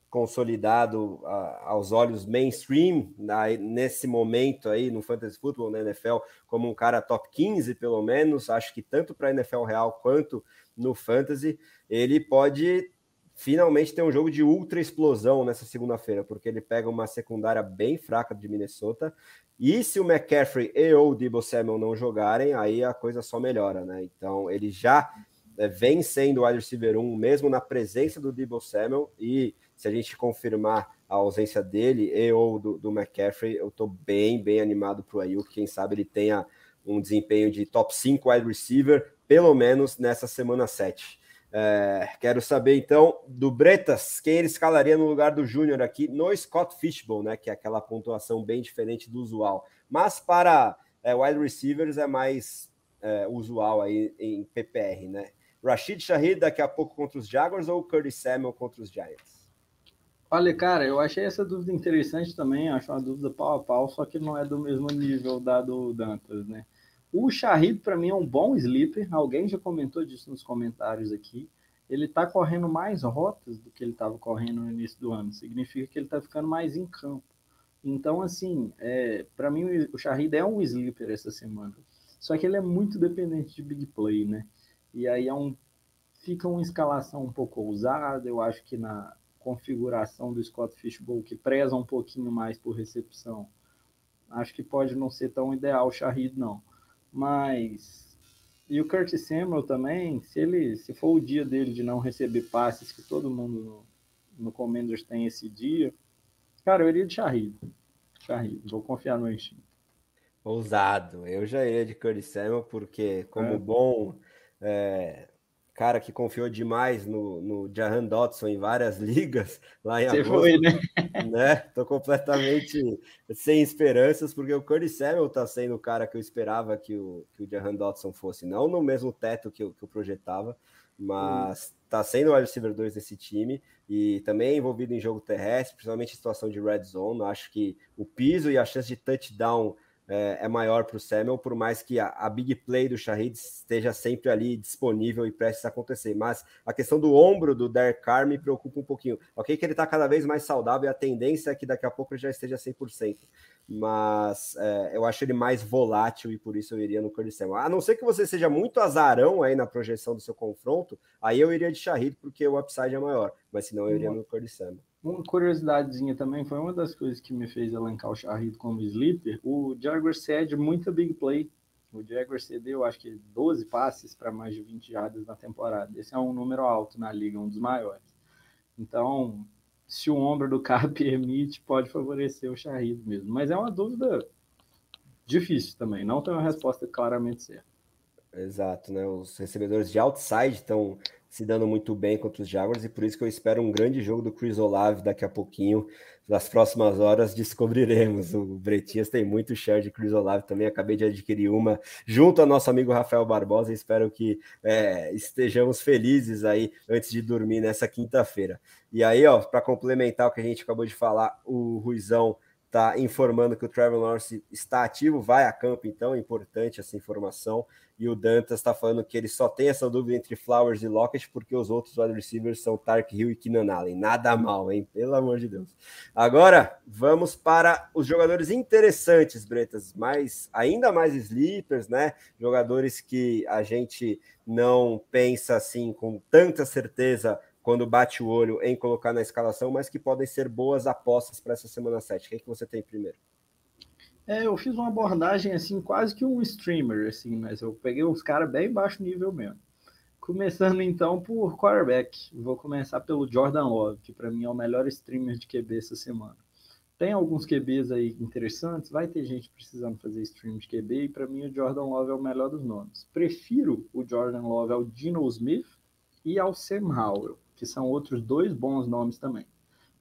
consolidado a, aos olhos mainstream na, nesse momento aí no fantasy football na NFL como um cara top 15 pelo menos acho que tanto para a NFL real quanto no fantasy ele pode finalmente ter um jogo de ultra explosão nessa segunda-feira porque ele pega uma secundária bem fraca de Minnesota e se o McCaffrey e ou o Debo Samuel não jogarem aí a coisa só melhora né? Então ele já é, vem sendo o wide receiver 1 mesmo na presença do Debo Samuel e se a gente confirmar a ausência dele e ou do, do McCaffrey, eu estou bem, bem animado para o Ayuk. Quem sabe ele tenha um desempenho de top 5 wide receiver, pelo menos nessa semana 7. É, quero saber então do Bretas, quem ele escalaria no lugar do Júnior aqui no Scott Fishbowl, né? Que é aquela pontuação bem diferente do usual. Mas para é, wide receivers é mais é, usual aí em PPR, né? Rashid Shahid daqui a pouco contra os Jaguars ou Curtis Samuel contra os Giants? Olha, cara, eu achei essa dúvida interessante também, acho uma dúvida pau a pau, só que não é do mesmo nível da do Dantas, né? O Shahid, para mim, é um bom sleeper, alguém já comentou disso nos comentários aqui. Ele está correndo mais rotas do que ele estava correndo no início do ano, significa que ele está ficando mais em campo. Então, assim, é, para mim, o Shahid é um sleeper essa semana, só que ele é muito dependente de big play, né? E aí é um, fica uma escalação um pouco ousada, eu acho que na configuração do Scott Fishbowl, que preza um pouquinho mais por recepção, acho que pode não ser tão ideal o Shahid, não. Mas. E o Curtis Samuel também, se ele se for o dia dele de não receber passes, que todo mundo no, no Commanders tem esse dia, cara, eu iria de Shahid. Shahid, vou confiar no instinto. Ousado. Eu já iria de Curtis Samuel, porque como é. bom é, cara que confiou demais no, no Jahan Dotson em várias ligas lá em Você agosto, foi, né? né? Tô completamente sem esperanças, porque o Curtis Samuel tá sendo o cara que eu esperava que o, que o Jahan Dotson fosse, não no mesmo teto que eu, que eu projetava, mas hum. tá sendo o wide receiver 2 desse time e também envolvido em jogo terrestre, principalmente em situação de red zone. Acho que o piso e a chance de touchdown é, é maior para o Samuel, por mais que a, a, big play do Shahid esteja sempre ali disponível e prestes a acontecer. Mas a questão do ombro do Derek Carr me preocupa um pouquinho. Ok, que ele está cada vez mais saudável e a tendência é que daqui a pouco ele já esteja 100%. Mas é, eu acho ele mais volátil e por isso eu iria no Curtis Samuel. A não ser que você seja muito azarão aí na projeção do seu confronto, aí eu iria de Shahid porque o upside é maior. Mas senão eu iria no Curtis Samuel. Uma curiosidadezinha também, foi uma das coisas que me fez elencar o Shahid como sleeper. O Jaguar cede muita big play. O Jaguar cedeu, acho que 12 passes para mais de 20 jardas na temporada. Esse é um número alto na liga, um dos maiores. Então, se o ombro do cara permite, pode favorecer o Shahid mesmo. Mas é uma dúvida difícil também, não tem uma resposta claramente certa. Exato, né? Os recebedores de outside estão se dando muito bem contra os Jaguars e por isso que eu espero um grande jogo do Chris Olave daqui a pouquinho. Nas próximas horas descobriremos. O Bretias tem muito share de Chris Olave também. Acabei de adquirir uma junto ao nosso amigo Rafael Barbosa. Espero que é, estejamos felizes aí antes de dormir nessa quinta-feira. E aí, ó, para complementar o que a gente acabou de falar, o Ruizão está informando que o Trevor Lawrence está ativo, vai a campo, então é importante essa informação. E o Dantas está falando que ele só tem essa dúvida entre Flowers e Lockett porque os outros wide receivers são Tark Hill e Keenan Allen. Nada mal, hein? Pelo amor de Deus. Agora, vamos para os jogadores interessantes, Bretas, mais, ainda mais sleepers, né? Jogadores que a gente não pensa assim com tanta certeza quando bate o olho em colocar na escalação, mas que podem ser boas apostas para essa semana 7. O que, é que você tem primeiro? É, eu fiz uma abordagem assim, quase que um streamer, assim, mas eu peguei uns caras bem baixo nível mesmo. Começando então por quarterback. Vou começar pelo Jordan Love, que para mim é o melhor streamer de QB essa semana. Tem alguns QBs aí interessantes, vai ter gente precisando fazer stream de QB, e para mim o Jordan Love é o melhor dos nomes. Prefiro o Jordan Love ao Dino Smith e ao Sam Howell que são outros dois bons nomes também.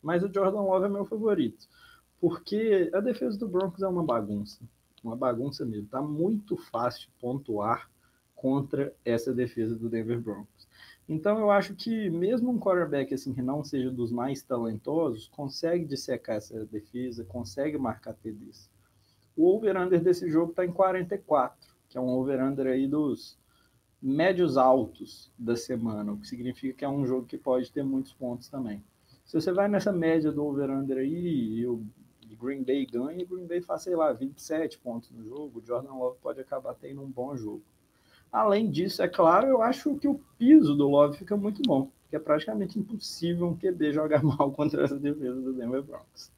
Mas o Jordan Love é meu favorito, porque a defesa do Broncos é uma bagunça, uma bagunça mesmo. Tá muito fácil pontuar contra essa defesa do Denver Broncos. Então eu acho que mesmo um quarterback assim que não seja dos mais talentosos, consegue dissecar essa defesa, consegue marcar TDs. O over-under desse jogo está em 44, que é um over-under aí dos médios altos da semana, o que significa que é um jogo que pode ter muitos pontos também. Se você vai nessa média do over-under aí e o Green Bay ganha, Green Bay faz, sei lá, 27 pontos no jogo, o Jordan Love pode acabar tendo um bom jogo. Além disso, é claro, eu acho que o piso do Love fica muito bom, porque é praticamente impossível um QB jogar mal contra essa defesa do Denver Broncos.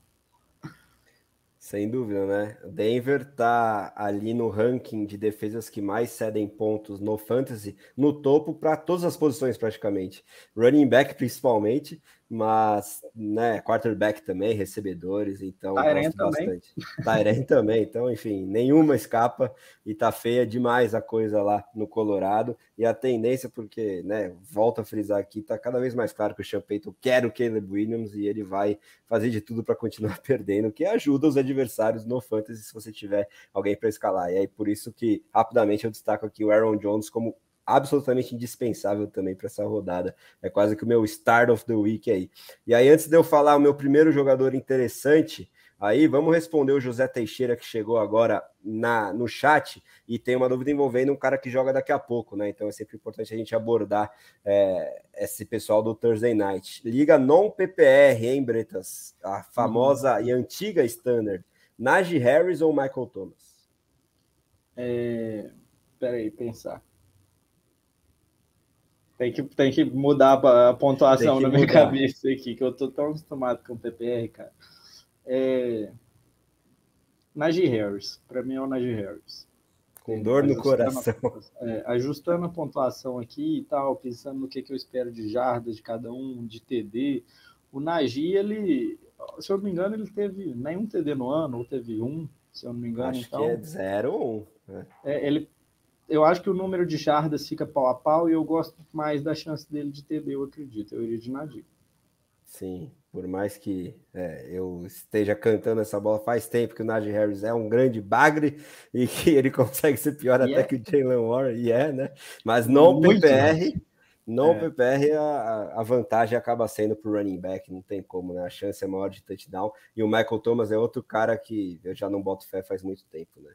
Sem dúvida, né? Denver tá ali no ranking de defesas que mais cedem pontos no fantasy, no topo para todas as posições praticamente. Running back principalmente, mas, né, quarterback também, recebedores, então Tyrant também. bastante. Tyrant também, então, enfim, nenhuma escapa e tá feia demais a coisa lá no Colorado, e a tendência, porque, né, volta a frisar aqui, tá cada vez mais claro que o Sean Payton quer o Caleb Williams e ele vai fazer de tudo para continuar perdendo, que ajuda os adversários no fantasy se você tiver alguém para escalar, e aí por isso que, rapidamente, eu destaco aqui o Aaron Jones como absolutamente indispensável também para essa rodada. É quase que o meu start of the week aí. E aí, antes de eu falar o meu primeiro jogador interessante, aí vamos responder o José Teixeira que chegou agora na, no chat e tem uma dúvida envolvendo um cara que joga daqui a pouco, né? Então é sempre importante a gente abordar é, esse pessoal do Thursday Night. Liga non PPR, hein, Bretas? A famosa uhum. e antiga standard. Najee Harris ou Michael Thomas? É... Peraí, pensar. Tem que, tem que mudar a pontuação na minha mudar. cabeça aqui, que eu tô tão acostumado com o PPR, cara. É... Najee Harris. Para mim é o Najee Harris. Com dor no coração. A, é, ajustando a pontuação aqui e tal, pensando no que, que eu espero de jardas de cada um, de TD. O Najee, ele, se eu não me engano, ele teve nenhum TD no ano, ou teve um, se eu não me engano. Acho então, que é 0 ou 1. Um, né? é, ele eu acho que o número de jardas fica pau a pau e eu gosto mais da chance dele de TD, eu acredito. Eu iria de Nadir. Sim, por mais que é, eu esteja cantando essa bola faz tempo que o Najee Harris é um grande bagre e que ele consegue ser pior yeah. até é. que o Jalen Warren, e é, né? Mas no PPR, no é. PPR a, a vantagem acaba sendo para o running back, não tem como, né? A chance é maior de touchdown. E o Michael Thomas é outro cara que eu já não boto fé faz muito tempo, né?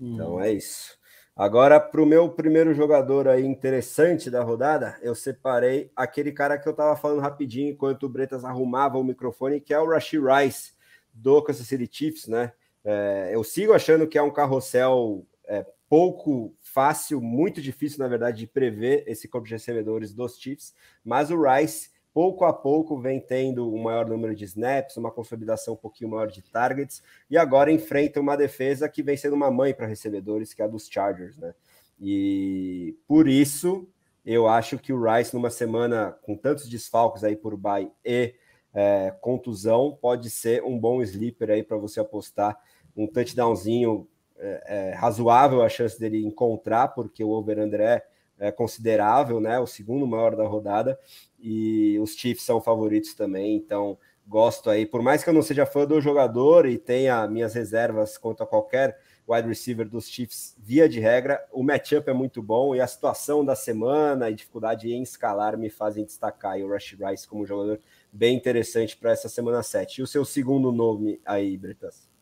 Então hum. é isso. Agora, para o meu primeiro jogador aí interessante da rodada, eu separei aquele cara que eu estava falando rapidinho enquanto o Bretas arrumava o microfone, que é o Rashid Rice, do Kansas City Chiefs, né? É, eu sigo achando que é um carrossel é, pouco fácil, muito difícil, na verdade, de prever esse corpo de recebedores dos Chiefs, mas o Rice pouco a pouco vem tendo um maior número de snaps, uma consolidação um pouquinho maior de targets, e agora enfrenta uma defesa que vem sendo uma mãe para recebedores, que é a dos Chargers, né? E por isso eu acho que o Rice, numa semana com tantos desfalques aí por bye e é, contusão, pode ser um bom sleeper aí para você apostar um touchdownzinho é, é, razoável a chance dele encontrar, porque o over-under é é, considerável, né? O segundo maior da rodada, e os Chiefs são favoritos também, então gosto aí, por mais que eu não seja fã do jogador e tenha minhas reservas quanto a qualquer wide receiver dos Chiefs, via de regra, o matchup é muito bom e a situação da semana e dificuldade em escalar me fazem destacar o Rush Rice como jogador bem interessante para essa semana 7. E o seu segundo nome aí, Bretas?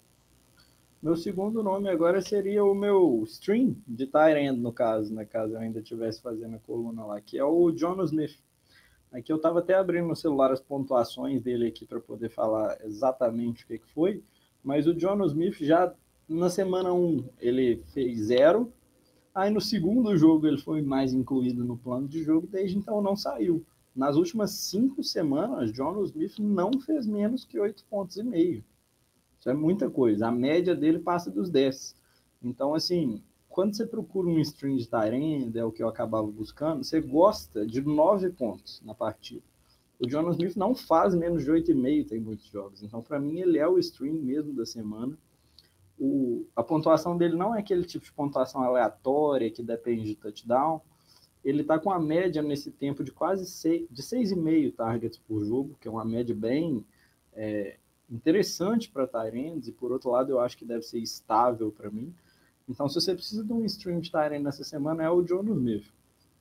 Meu segundo nome agora seria o meu stream de Tyrant, no caso, né? Caso eu ainda estivesse fazendo a coluna lá, que é o Jonas Smith. Aqui eu estava até abrindo no celular as pontuações dele aqui para poder falar exatamente o que, que foi, mas o Jonas Smith já na semana 1 ele fez zero, aí no segundo jogo ele foi mais incluído no plano de jogo, desde então não saiu. Nas últimas cinco semanas, Jonas Smith não fez menos que oito pontos e meio. Isso é muita coisa. A média dele passa dos 10. Então, assim, quando você procura um string de Tyrande, é o que eu acabava buscando, você gosta de 9 pontos na partida. O Jonas Smith não faz menos de 8,5 tem muitos jogos. Então, para mim, ele é o string mesmo da semana. O, a pontuação dele não é aquele tipo de pontuação aleatória que depende de touchdown. Ele está com a média nesse tempo de quase 6, de 6,5 targets por jogo, que é uma média bem é, interessante para Tyrands e por outro lado eu acho que deve ser estável para mim. Então, se você precisa de um stream de Tyrant nessa semana, é o John Smith.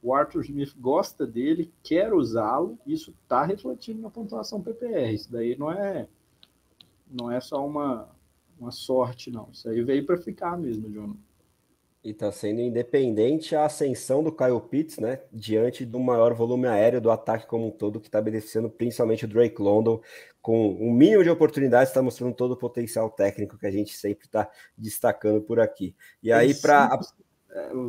O Arthur Smith gosta dele, quer usá-lo, isso está refletindo na pontuação PPR. Isso daí não é não é só uma, uma sorte, não. Isso aí veio para ficar mesmo, John. E está sendo independente a ascensão do Kyle Pitts, né? Diante do maior volume aéreo do ataque como um todo, que está beneficiando principalmente o Drake London, com um mínimo de oportunidades, está mostrando todo o potencial técnico que a gente sempre está destacando por aqui. E aí, para.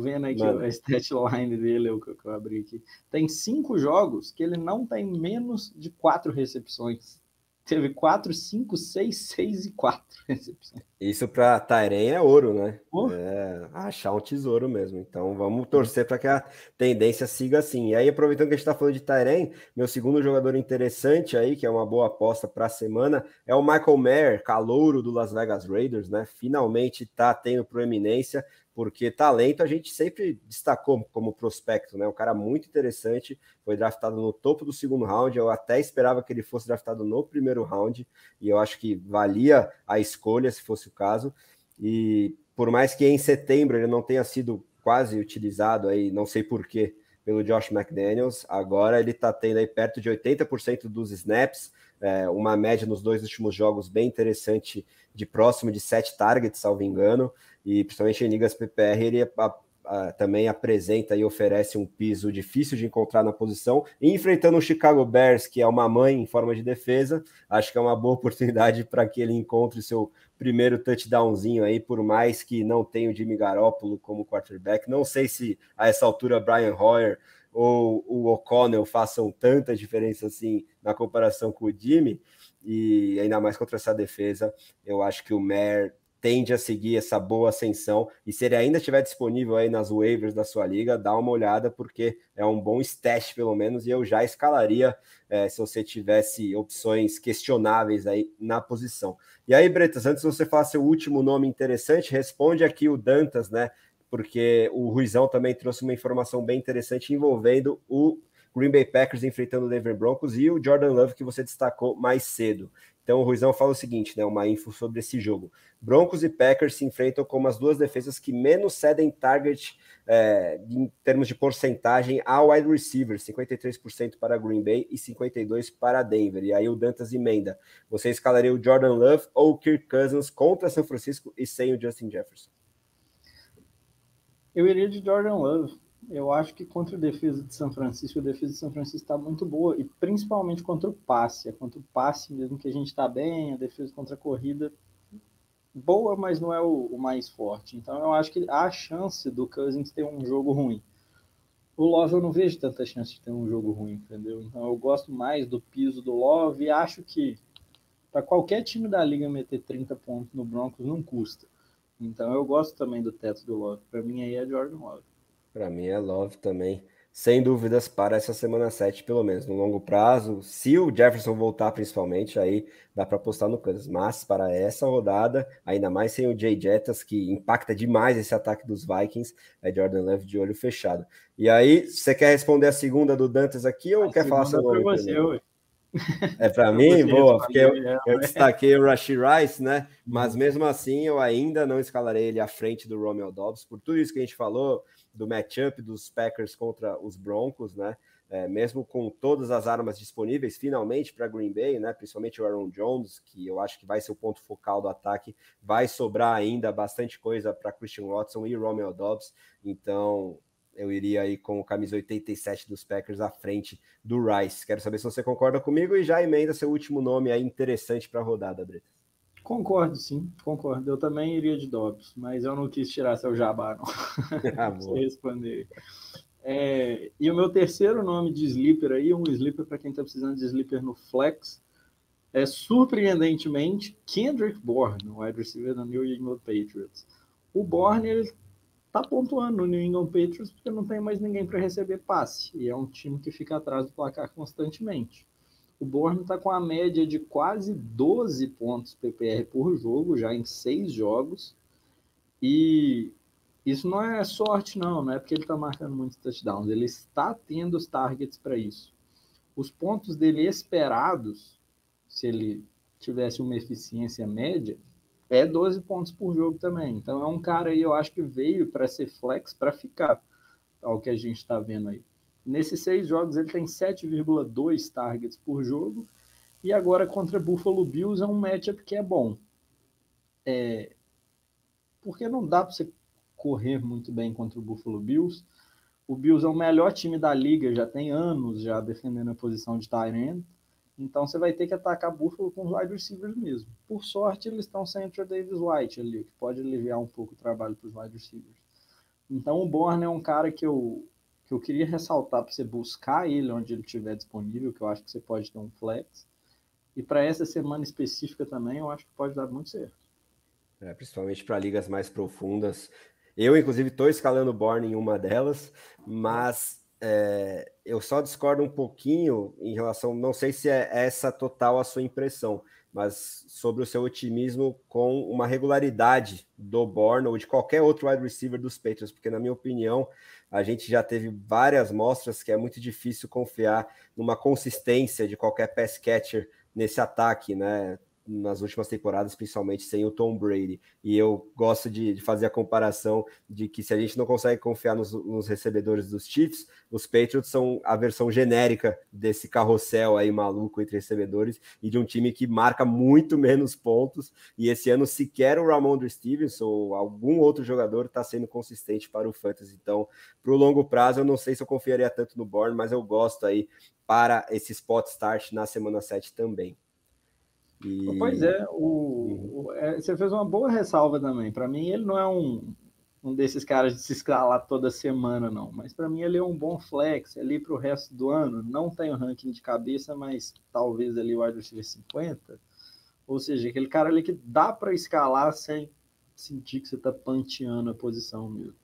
Vendo aqui Mano. a statline dele, o que eu abri aqui. Tem cinco jogos que ele não tem menos de quatro recepções. Teve 4, 5, 6, 6 e 4 recepções. Isso para Tairen é ouro, né? Oh. É achar um tesouro mesmo. Então vamos torcer para que a tendência siga assim. E aí, aproveitando que a gente está falando de Tairen, meu segundo jogador interessante aí, que é uma boa aposta para a semana, é o Michael Mayer, calouro do Las Vegas Raiders, né? Finalmente está tendo proeminência porque talento a gente sempre destacou como prospecto, né? Um cara muito interessante, foi draftado no topo do segundo round. Eu até esperava que ele fosse draftado no primeiro round, e eu acho que valia a escolha se fosse o caso. E por mais que em setembro ele não tenha sido quase utilizado aí, não sei porquê, pelo Josh McDaniels, agora ele está tendo aí perto de 80% dos snaps, é, uma média nos dois últimos jogos bem interessante, de próximo de sete targets, salvo engano e principalmente em ligas PPR ele a, a, também apresenta e oferece um piso difícil de encontrar na posição, e enfrentando o Chicago Bears, que é uma mãe em forma de defesa, acho que é uma boa oportunidade para que ele encontre seu primeiro touchdownzinho aí, por mais que não tenha o Jimmy Garoppolo como quarterback. Não sei se a essa altura Brian Hoyer ou o O'Connell façam tanta diferença assim na comparação com o Jimmy, e ainda mais contra essa defesa, eu acho que o Mer tende a seguir essa boa ascensão. E se ele ainda estiver disponível aí nas waivers da sua liga, dá uma olhada, porque é um bom stash, pelo menos, e eu já escalaria é, se você tivesse opções questionáveis aí na posição. E aí, Bretas, antes de você falar seu último nome interessante, responde aqui o Dantas, né? Porque o Ruizão também trouxe uma informação bem interessante envolvendo o Green Bay Packers enfrentando o Denver Broncos e o Jordan Love que você destacou mais cedo. Então o Ruizão fala o seguinte, né, uma info sobre esse jogo. Broncos e Packers se enfrentam como as duas defesas que menos cedem target é, em termos de porcentagem ao wide receiver, 53% para Green Bay e 52% para Denver. E aí o Dantas emenda. Você escalaria o Jordan Love ou o Kirk Cousins contra São Francisco e sem o Justin Jefferson? Eu iria de Jordan Love. Eu acho que contra a defesa de São Francisco, a defesa de São Francisco está muito boa, e principalmente contra o passe. É contra o passe mesmo que a gente está bem, a defesa contra a corrida boa, mas não é o, o, mais forte. Então eu acho que há chance do Cousins ter um jogo ruim. O Love eu não vejo tanta chance de ter um jogo ruim, entendeu? Então eu gosto mais do piso do Love e acho que para qualquer time da liga meter 30 pontos no Broncos não custa. Então eu gosto também do teto do Love. Para mim aí é Jordan Love. Para mim é Love também. Sem dúvidas para essa semana 7, pelo menos no longo prazo. Se o Jefferson voltar, principalmente, aí dá para apostar no Kansas. Mas para essa rodada, ainda mais sem o Jay Jettas, que impacta demais esse ataque dos Vikings, é Jordan Love de olho fechado. E aí, você quer responder a segunda do Dantas aqui ou a quer falar sobre você, É para mim? Boa, porque eu, eu destaquei o Rashi Rice, né? Mas mesmo assim, eu ainda não escalarei ele à frente do Romeo Dobbs, por tudo isso que a gente falou, do matchup dos Packers contra os Broncos, né? É, mesmo com todas as armas disponíveis, finalmente para Green Bay, né? Principalmente o Aaron Jones, que eu acho que vai ser o ponto focal do ataque, vai sobrar ainda bastante coisa para Christian Watson e Romeo Dobbs. Então, eu iria aí com o camisa 87 dos Packers à frente do Rice. Quero saber se você concorda comigo e já emenda seu último nome aí interessante para a rodada, Breta. Concordo, sim, concordo. Eu também iria de Dobbs, mas eu não quis tirar seu jabá, não. Ah, Você responder. É, e o meu terceiro nome de sleeper aí, um sleeper para quem está precisando de sleeper no flex, é surpreendentemente Kendrick Bourne, wide receiver da New England Patriots. O Bourne ele tá pontuando no New England Patriots porque não tem mais ninguém para receber passe e é um time que fica atrás do placar constantemente. O Borne está com a média de quase 12 pontos PPR por jogo, já em seis jogos. E isso não é sorte, não, não é porque ele está marcando muitos touchdowns. Ele está tendo os targets para isso. Os pontos dele esperados, se ele tivesse uma eficiência média, é 12 pontos por jogo também. Então é um cara aí, eu acho que veio para ser flex para ficar, ao que a gente está vendo aí. Nesses seis jogos, ele tem 7,2 targets por jogo. E agora contra Buffalo Bills é um matchup que é bom. É... Porque não dá para você correr muito bem contra o Buffalo Bills. O Bills é o melhor time da liga, já tem anos já defendendo a posição de end. Então você vai ter que atacar Buffalo com os wide receivers mesmo. Por sorte, eles estão sem o Davis White ali, o que pode aliviar um pouco o trabalho para os wide receivers. Então o Borne é um cara que eu que eu queria ressaltar para você buscar ele onde ele estiver disponível, que eu acho que você pode ter um flex. E para essa semana específica também, eu acho que pode dar muito certo. É, principalmente para ligas mais profundas. Eu, inclusive, estou escalando o Born em uma delas, mas é, eu só discordo um pouquinho em relação, não sei se é essa total a sua impressão, mas sobre o seu otimismo com uma regularidade do Born ou de qualquer outro wide receiver dos Patriots, porque na minha opinião a gente já teve várias mostras que é muito difícil confiar numa consistência de qualquer pass catcher nesse ataque, né? Nas últimas temporadas, principalmente sem o Tom Brady. E eu gosto de, de fazer a comparação de que se a gente não consegue confiar nos, nos, recebedores dos Chiefs, os Patriots são a versão genérica desse carrossel aí maluco entre recebedores e de um time que marca muito menos pontos. E esse ano sequer o Ramondre Stevenson ou algum outro jogador está sendo consistente para o Fantasy. Então, para o longo prazo, eu não sei se eu confiaria tanto no Born, mas eu gosto aí para esse spot start na semana 7 também. E... Pois é, o, o é, você fez uma boa ressalva também. Para mim, ele não é um, um desses caras de se escalar toda semana, não. Mas para mim, ele é um bom flex ali para o resto do ano. Não tem o ranking de cabeça, mas talvez ali o wide receiver 50. Ou seja, aquele cara ali que dá para escalar sem sentir que você está panteando a posição mesmo.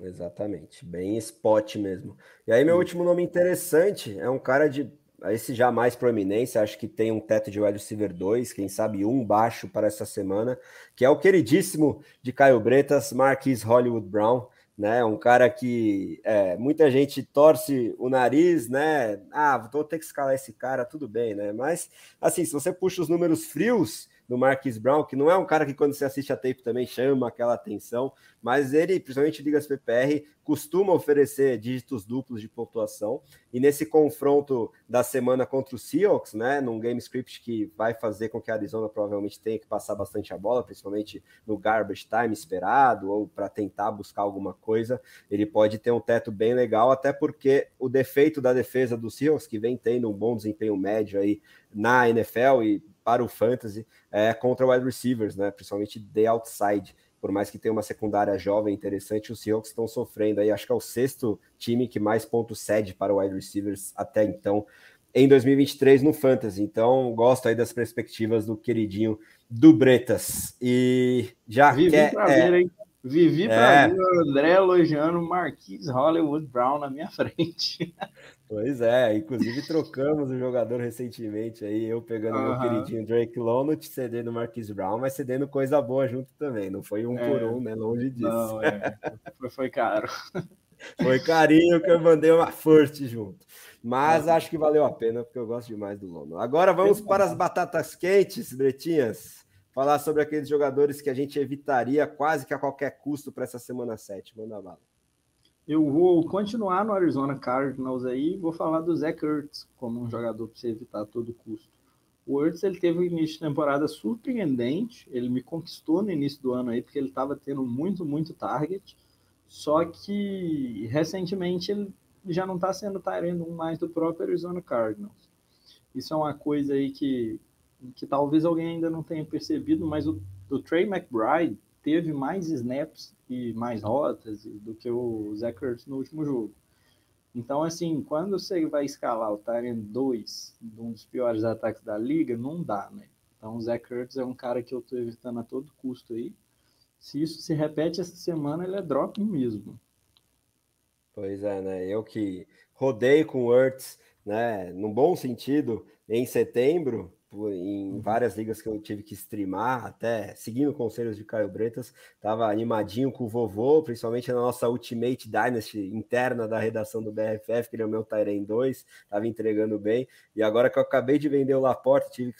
Exatamente, bem spot mesmo. E aí, meu último nome interessante é um cara de esse já mais proeminência, acho que tem um teto de wide receiver 2, quem sabe um baixo para essa semana, que é o queridíssimo de Caio Bretas, Marquis Hollywood Brown. né? Um cara que é, muita gente torce o nariz, né? Ah, vou ter que escalar esse cara, tudo bem, né? Mas assim, se você puxa os números frios, do Marquis Brown, que não é um cara que quando você assiste a tape também chama aquela atenção, mas ele, principalmente ligas PPR, costuma oferecer dígitos duplos de pontuação. E nesse confronto da semana contra o Seahawks, né, num game script que vai fazer com que a Arizona provavelmente tenha que passar bastante a bola, principalmente no garbage time esperado ou para tentar buscar alguma coisa, ele pode ter um teto bem legal, até porque o defeito da defesa do Seahawks, que vem tendo um bom desempenho médio aí na NFL e para o fantasy é, contra wide receivers, né? Principalmente the outside. Por mais que tenha uma secundária jovem interessante, os Seahawks estão sofrendo aí. Acho que é o sexto time que mais pontos cede para wide receivers até então em 2023 no Fantasy. Então, gosto aí das perspectivas do queridinho do Bretas. E já Vivi quer. É... ver, hein? Vivi é. o André elogiando Marquis Hollywood Brown na minha frente. Pois é, inclusive trocamos o jogador recentemente aí, eu pegando uhum. meu queridinho Drake Lonut, cedendo Marquis Brown, mas cedendo coisa boa junto também, não foi um é. por um, né? Longe disso. Não, é. foi, foi caro. Foi carinho que eu mandei uma first junto. Mas acho que valeu a pena, porque eu gosto demais do Lono. Agora vamos para as batatas quentes, Bretinhas. Falar sobre aqueles jogadores que a gente evitaria quase que a qualquer custo para essa semana 7. Manda bala. Eu vou continuar no Arizona Cardinals aí, vou falar do Zach Ertz como um jogador para você evitar a todo custo. O Ertz ele teve um início de temporada surpreendente, ele me conquistou no início do ano aí, porque ele estava tendo muito, muito target, só que recentemente ele já não está sendo tarendo mais do próprio Arizona Cardinals. Isso é uma coisa aí que, que talvez alguém ainda não tenha percebido, mas o, o Trey McBride teve mais snaps e mais rotas do que o Zach Ertz no último jogo. Então, assim, quando você vai escalar o Tyrant 2, um dos piores ataques da liga, não dá, né? Então, o Zach Ertz é um cara que eu estou evitando a todo custo aí. Se isso se repete essa semana, ele é drop mesmo. Pois é, né? Eu que rodei com o Ertz, né, num bom sentido, em setembro, em várias ligas que eu tive que streamar, até seguindo conselhos de Caio Bretas, estava animadinho com o vovô, principalmente na nossa Ultimate Dynasty interna da redação do BFF, que ele é o meu Tyrene 2, estava entregando bem, e agora que eu acabei de vender o Laporte, tive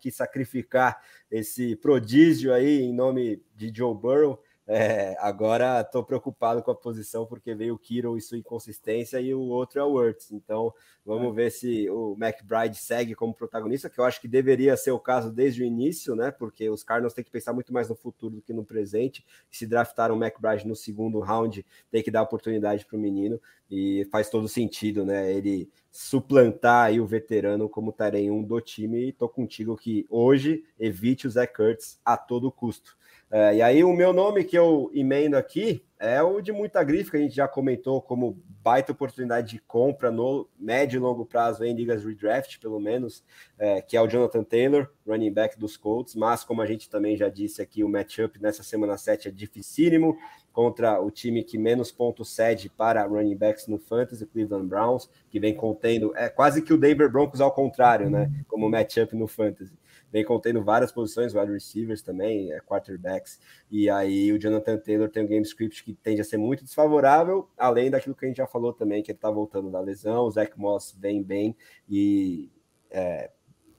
que sacrificar esse prodígio aí em nome de Joe Burrow, é, agora estou preocupado com a posição porque veio o Kiro e sua inconsistência e o outro é o Wurtz. Então vamos é. ver se o McBride segue como protagonista, que eu acho que deveria ser o caso desde o início, né? Porque os Cardinals têm que pensar muito mais no futuro do que no presente. E se draftaram o McBride no segundo round, tem que dar oportunidade para o menino e faz todo sentido, né? Ele suplantar aí o veterano como Tyrene 1 do time. E tô contigo que hoje evite o Zach Kurtz a todo custo. É, e aí, o meu nome que eu emendo aqui é o de muita grife, que a gente já comentou como baita oportunidade de compra no médio e longo prazo em ligas redraft, pelo menos, é, que é o Jonathan Taylor, running back dos Colts. Mas, como a gente também já disse aqui, o matchup nessa semana 7 é dificílimo contra o time que menos pontos cede para running backs no Fantasy, Cleveland Browns, que vem contendo, é quase que o Denver Broncos ao contrário, né? Como matchup no Fantasy vem contendo várias posições, wide receivers também, é, quarterbacks, e aí o Jonathan Taylor tem um game script que tende a ser muito desfavorável, além daquilo que a gente já falou também, que ele tá voltando da lesão, o Zach Moss vem bem, e é,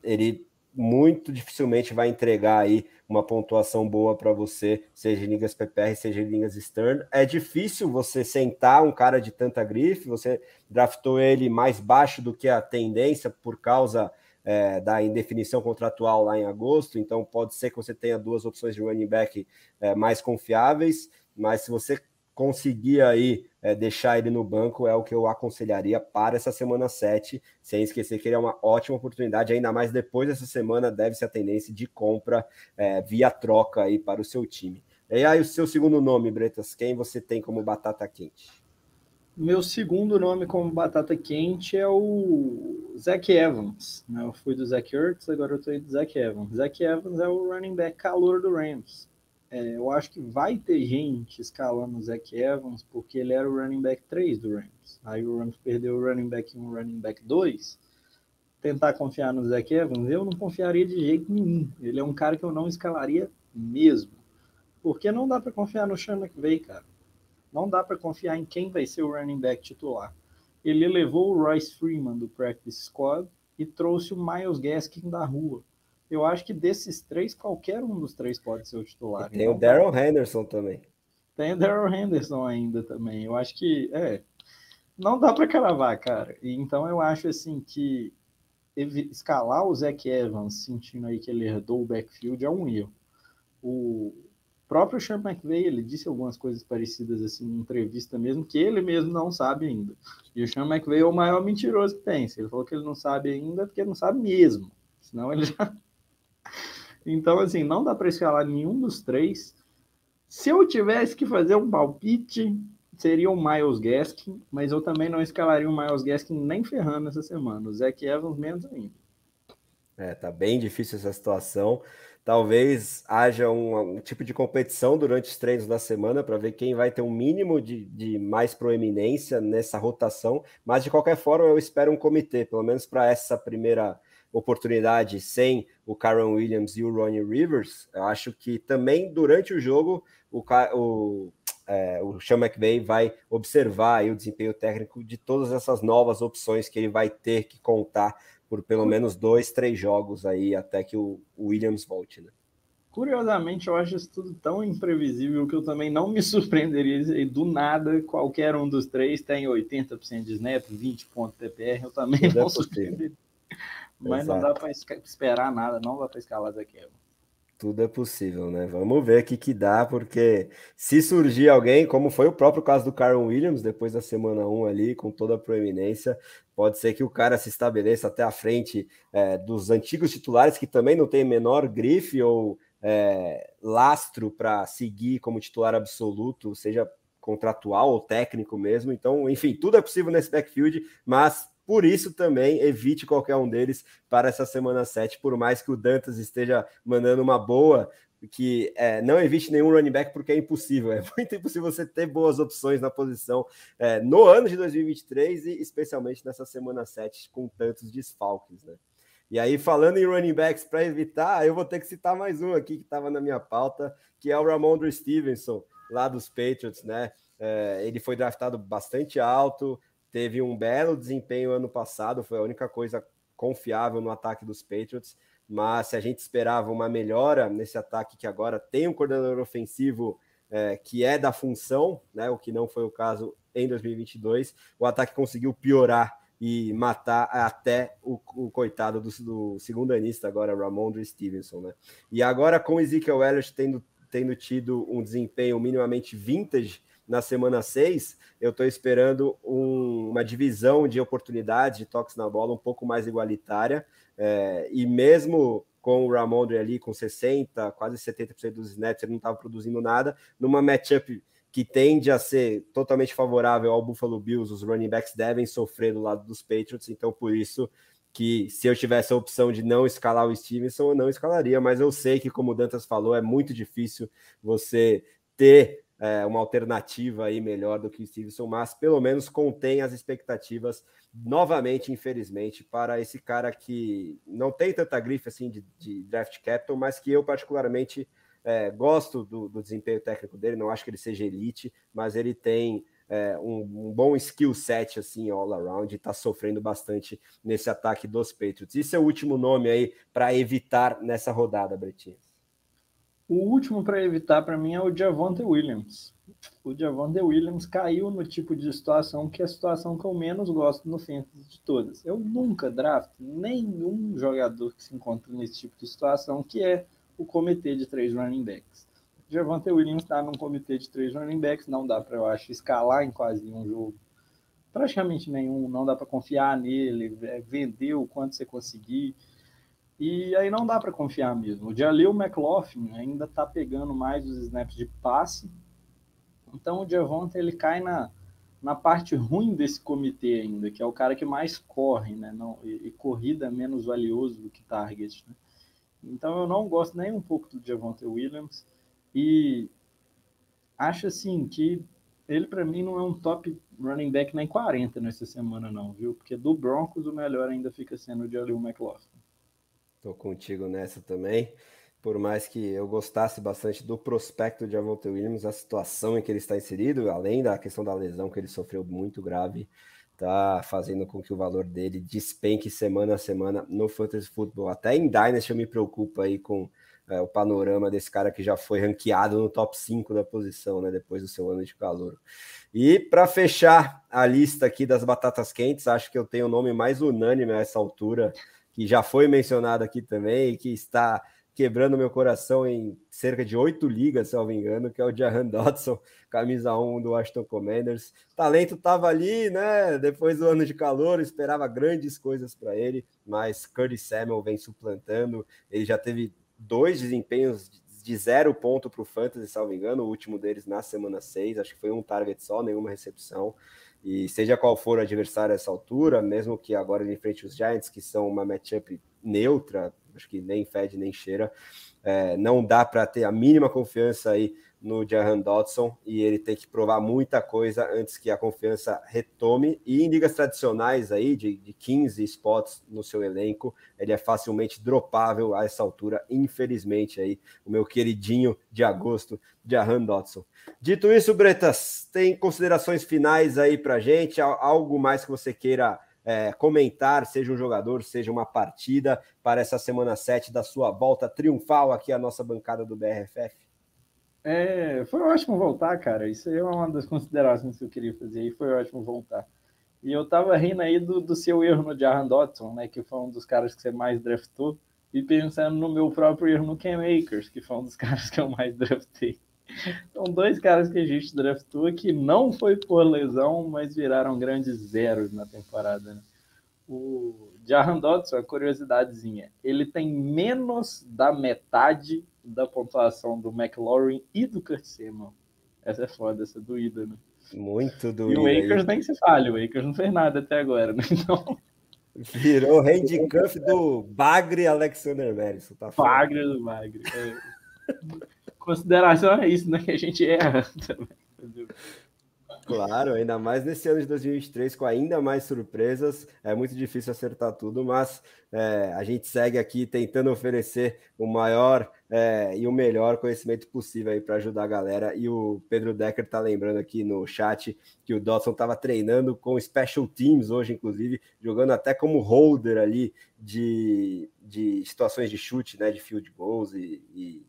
ele muito dificilmente vai entregar aí uma pontuação boa para você, seja em ligas PPR, seja em ligas Stern. É difícil você sentar um cara de tanta grife, você draftou ele mais baixo do que a tendência por causa é, da indefinição contratual lá em agosto, então pode ser que você tenha duas opções de running back é, mais confiáveis, mas se você conseguir aí é, deixar ele no banco, é o que eu aconselharia para essa semana 7, sem esquecer que ele é uma ótima oportunidade, ainda mais depois dessa semana deve ser a tendência de compra é, via troca aí para o seu time. E aí o seu segundo nome, Bretas, quem você tem como batata quente? Meu segundo nome como batata quente é o Zach Evans. Né? Eu fui do Zach Ertz, agora eu estou do Zach Evans. Zach Evans é o running back calor do Rams. É, eu acho que vai ter gente escalando o Zach Evans porque ele era o running back 3 do Rams. Aí o Rams perdeu o running back 1 running back 2. Tentar confiar no Zach Evans, eu não confiaria de jeito nenhum. Ele é um cara que eu não escalaria mesmo. Porque não dá para confiar no Sean McVay, cara Não dá para confiar em quem vai ser o running back titular. Ele levou o Royce Freeman do practice squad e trouxe o Miles Gaskin da rua. Eu acho que desses três, qualquer um dos três pode ser o titular. E tem então, o Daryl Henderson também. Tem o Daryl Henderson ainda também. Eu acho que, é, não dá para cravar, cara. E, então eu acho assim que escalar o Zach Evans, sentindo aí que ele herdou o backfield, é um erro. O próprio Sean McVay, ele disse algumas coisas parecidas assim em entrevista mesmo, que ele mesmo não sabe ainda. E o Sean McVay é o maior mentiroso que tem. Se ele falou que ele não sabe ainda, é porque ele não sabe mesmo. Senão ele já... Então, assim, não dá para escalar nenhum dos três. Se eu tivesse que fazer um palpite, seria o Miles Gaskin, mas eu também não escalaria o Miles Gaskin nem ferrando essa semana. O Zach Evans menos ainda. É, tá bem difícil essa situação. Talvez haja um, um tipo de competição durante os treinos da semana para ver quem vai ter um mínimo de, de mais proeminência nessa rotação. Mas de qualquer forma, eu espero um comitê, pelo menos para essa primeira oportunidade sem o Karen Williams e o Ronnie Rivers. Eu acho que também durante o jogo o, o é, o Sean McVay vai observar o desempenho técnico de todas essas novas opções que ele vai ter que contar por pelo menos dois, três jogos aí até que o, Williams volte, né? Curiosamente, eu acho isso tudo tão imprevisível que eu também não me surpreenderia do nada qualquer um dos três tem 80% de snap, 20 pontos TPR, eu também tudo não é surpreenderia. Mas Exato. não dá para esperar nada, não dá para escalar daquela tudo é possível, né? Vamos ver o que, que dá, porque se surgir alguém, como foi o próprio caso do Karen Williams, depois da semana 1 ali, com toda a proeminência, pode ser que o cara se estabeleça até a frente é, dos antigos titulares, que também não tem menor grife ou é, lastro para seguir como titular absoluto, seja contratual ou técnico mesmo. Então, enfim, tudo é possível nesse backfield, mas por isso também evite qualquer um deles para essa semana 7, por mais que o Dantas esteja mandando uma boa, que é, não evite nenhum running back porque é impossível, é muito impossível você ter boas opções na posição é, no ano de 2023 e especialmente nessa semana 7 com tantos desfalques, né? E aí, falando em running backs para evitar, eu vou ter que citar mais um aqui que estava na minha pauta, que é o Ramondre Stevenson, lá dos Patriots, né? É, ele foi draftado bastante alto, teve um belo desempenho ano passado, foi a única coisa confiável no ataque dos Patriots, mas se a gente esperava uma melhora nesse ataque que agora tem um coordenador ofensivo é, que é da função, né, o que não foi o caso em 2022, o ataque conseguiu piorar e matar até o, o coitado do, do segundo anista agora, Ramondre Stevenson, né? E agora com Ezekiel Elliott tendo, tendo tido um desempenho minimamente vintage na semana 6, eu estou esperando um, uma divisão de oportunidades de toques na bola um pouco mais igualitária. É, e mesmo com o Ramondre ali com 60%, quase 70% dos snaps, ele não estava produzindo nada, numa matchup que tende a ser totalmente favorável ao Buffalo Bills, os running backs devem sofrer do lado dos Patriots, então por isso que se eu tivesse a opção de não escalar o Stevenson, eu não escalaria, mas eu sei que, como o Dantas falou, é muito difícil você ter é, uma alternativa aí melhor do que o Stevenson, mas pelo menos contém as expectativas novamente, infelizmente, para esse cara que não tem tanta grife assim de, de draft capital, mas que eu particularmente é, gosto do, do, desempenho técnico dele, não acho que ele seja elite, mas ele tem é, um, um, bom skill set assim all around e está sofrendo bastante nesse ataque dos Patriots. É o último nome aí para evitar nessa rodada, Bretinho. O último para evitar para mim é o Javonte Williams. O Javonte Williams caiu no tipo de situação que é a situação que eu menos gosto no fantasy de todas. Eu nunca draft nenhum jogador que se encontra nesse tipo de situação, que é o comitê de três running backs. O Javonte Williams está num comitê de três running backs, não dá para, eu acho, escalar em quase nenhum jogo. Praticamente nenhum, não dá para confiar nele, é, vender o quanto você conseguir. E aí não dá para confiar mesmo. O Jaleel McLaughlin ainda está pegando mais os snaps de passe. Então o Javonte ele cai na, na parte ruim desse comitê ainda, que é o cara que mais corre, né? Não, e, e corrida é menos valioso do que target. Né? Então eu não gosto nem um pouco do Javonte Williams e acho assim que ele para mim não é um top running back nem 40 nessa semana não, viu? Porque do Broncos o melhor ainda fica sendo o Jaleel McLaughlin. Tô contigo nessa também. por mais que eu gostasse bastante do prospecto de Avonte Williams, a situação em que ele está inserido, além da questão da lesão que ele sofreu muito grave, está fazendo com que o valor dele despenque semana a semana no Fantasy Football. Até em Dynasty eu me preocupo aí com é, o panorama desse cara que já foi ranqueado no top 5 da posição, né, depois do seu ano de calor. E para fechar a lista aqui das batatas quentes, acho que eu tenho o nome mais unânime a essa altura, que já foi mencionado aqui também, que está quebrando meu coração em cerca de oito ligas, se eu não me engano, que é o Jahan Dodson, camisa 1 do Washington Commanders. O talento estava ali, né? Depois do ano de calor, esperava grandes coisas para ele, mas Curtis Samuel vem suplantando. Ele já teve dois desempenhos de zero ponto para o Fantasy, se não me engano, o último deles na semana 6, acho que foi um target só, nenhuma recepção. E seja qual for o adversário a essa altura, mesmo que agora ele enfrente os Giants, que são uma matchup neutra, acho que nem fede nem cheira. É, não dá para ter a mínima confiança aí no Jahan Dodson e ele tem que provar muita coisa antes que a confiança retome. E em ligas tradicionais aí, de, de 15 spots no seu elenco, ele é facilmente dropável a essa altura, infelizmente aí, o meu queridinho de agosto, Jahan Dodson. Dito isso, Bretas, tem considerações finais aí para gente? Algo mais que você queira é, comentar, seja um jogador, seja uma partida, para essa semana 7 da sua volta triunfal aqui à nossa bancada do BRFF? É, foi ótimo voltar, cara. Isso é uma das considerações que eu queria fazer e foi ótimo voltar. E eu tava rindo aí do, do seu erro no Jahan Dotson, né? Que foi um dos caras que você mais draftou. E pensando no meu próprio erro no Cam Akers, que foi um dos caras que eu mais draftei. São dois caras que a gente draftou que não foi por lesão, mas viraram grandes zeros na temporada. Né? O Jahan Dodson, a curiosidadezinha, ele tem menos da metade da pontuação do McLaurin e do Kurt. Essa é foda, essa é doída, né? Muito doída. E o Akers nem se fale, o Akers não fez nada até agora, né? Então... Virou handcuff do Bagre Alexander Madison, tá Bagre do Bagre. É. consideração é isso, né? Que a gente erra também. Claro, ainda mais nesse ano de 2023, com ainda mais surpresas, é muito difícil acertar tudo, mas é, a gente segue aqui tentando oferecer o maior é, e o melhor conhecimento possível aí para ajudar a galera. E o Pedro Decker está lembrando aqui no chat que o Dodson estava treinando com special teams hoje, inclusive, jogando até como holder ali de, de situações de chute, né, de field goals e, e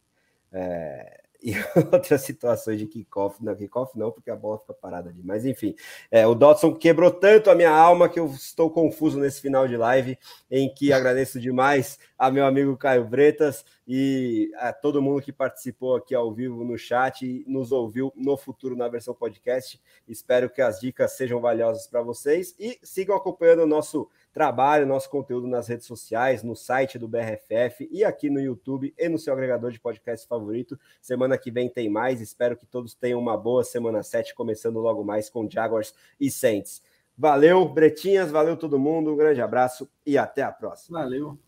é, e outras situações de kickoff. Não, kickoff não, porque a bola fica parada ali. Mas enfim, é, o Dodson quebrou tanto a minha alma que eu estou confuso nesse final de live, em que agradeço demais a meu amigo Caio Bretas e a todo mundo que participou aqui ao vivo no chat e nos ouviu no futuro na versão podcast. Espero que as dicas sejam valiosas para vocês e sigam acompanhando o nosso trabalho, nosso conteúdo nas redes sociais, no site do BRFF e aqui no YouTube e no seu agregador de podcast favorito. Semana que vem tem mais. Espero que todos tenham uma boa semana 7, começando logo mais com Jaguars e Saints. Valeu, Bretinhas, valeu todo mundo, um grande abraço e até a próxima. Valeu.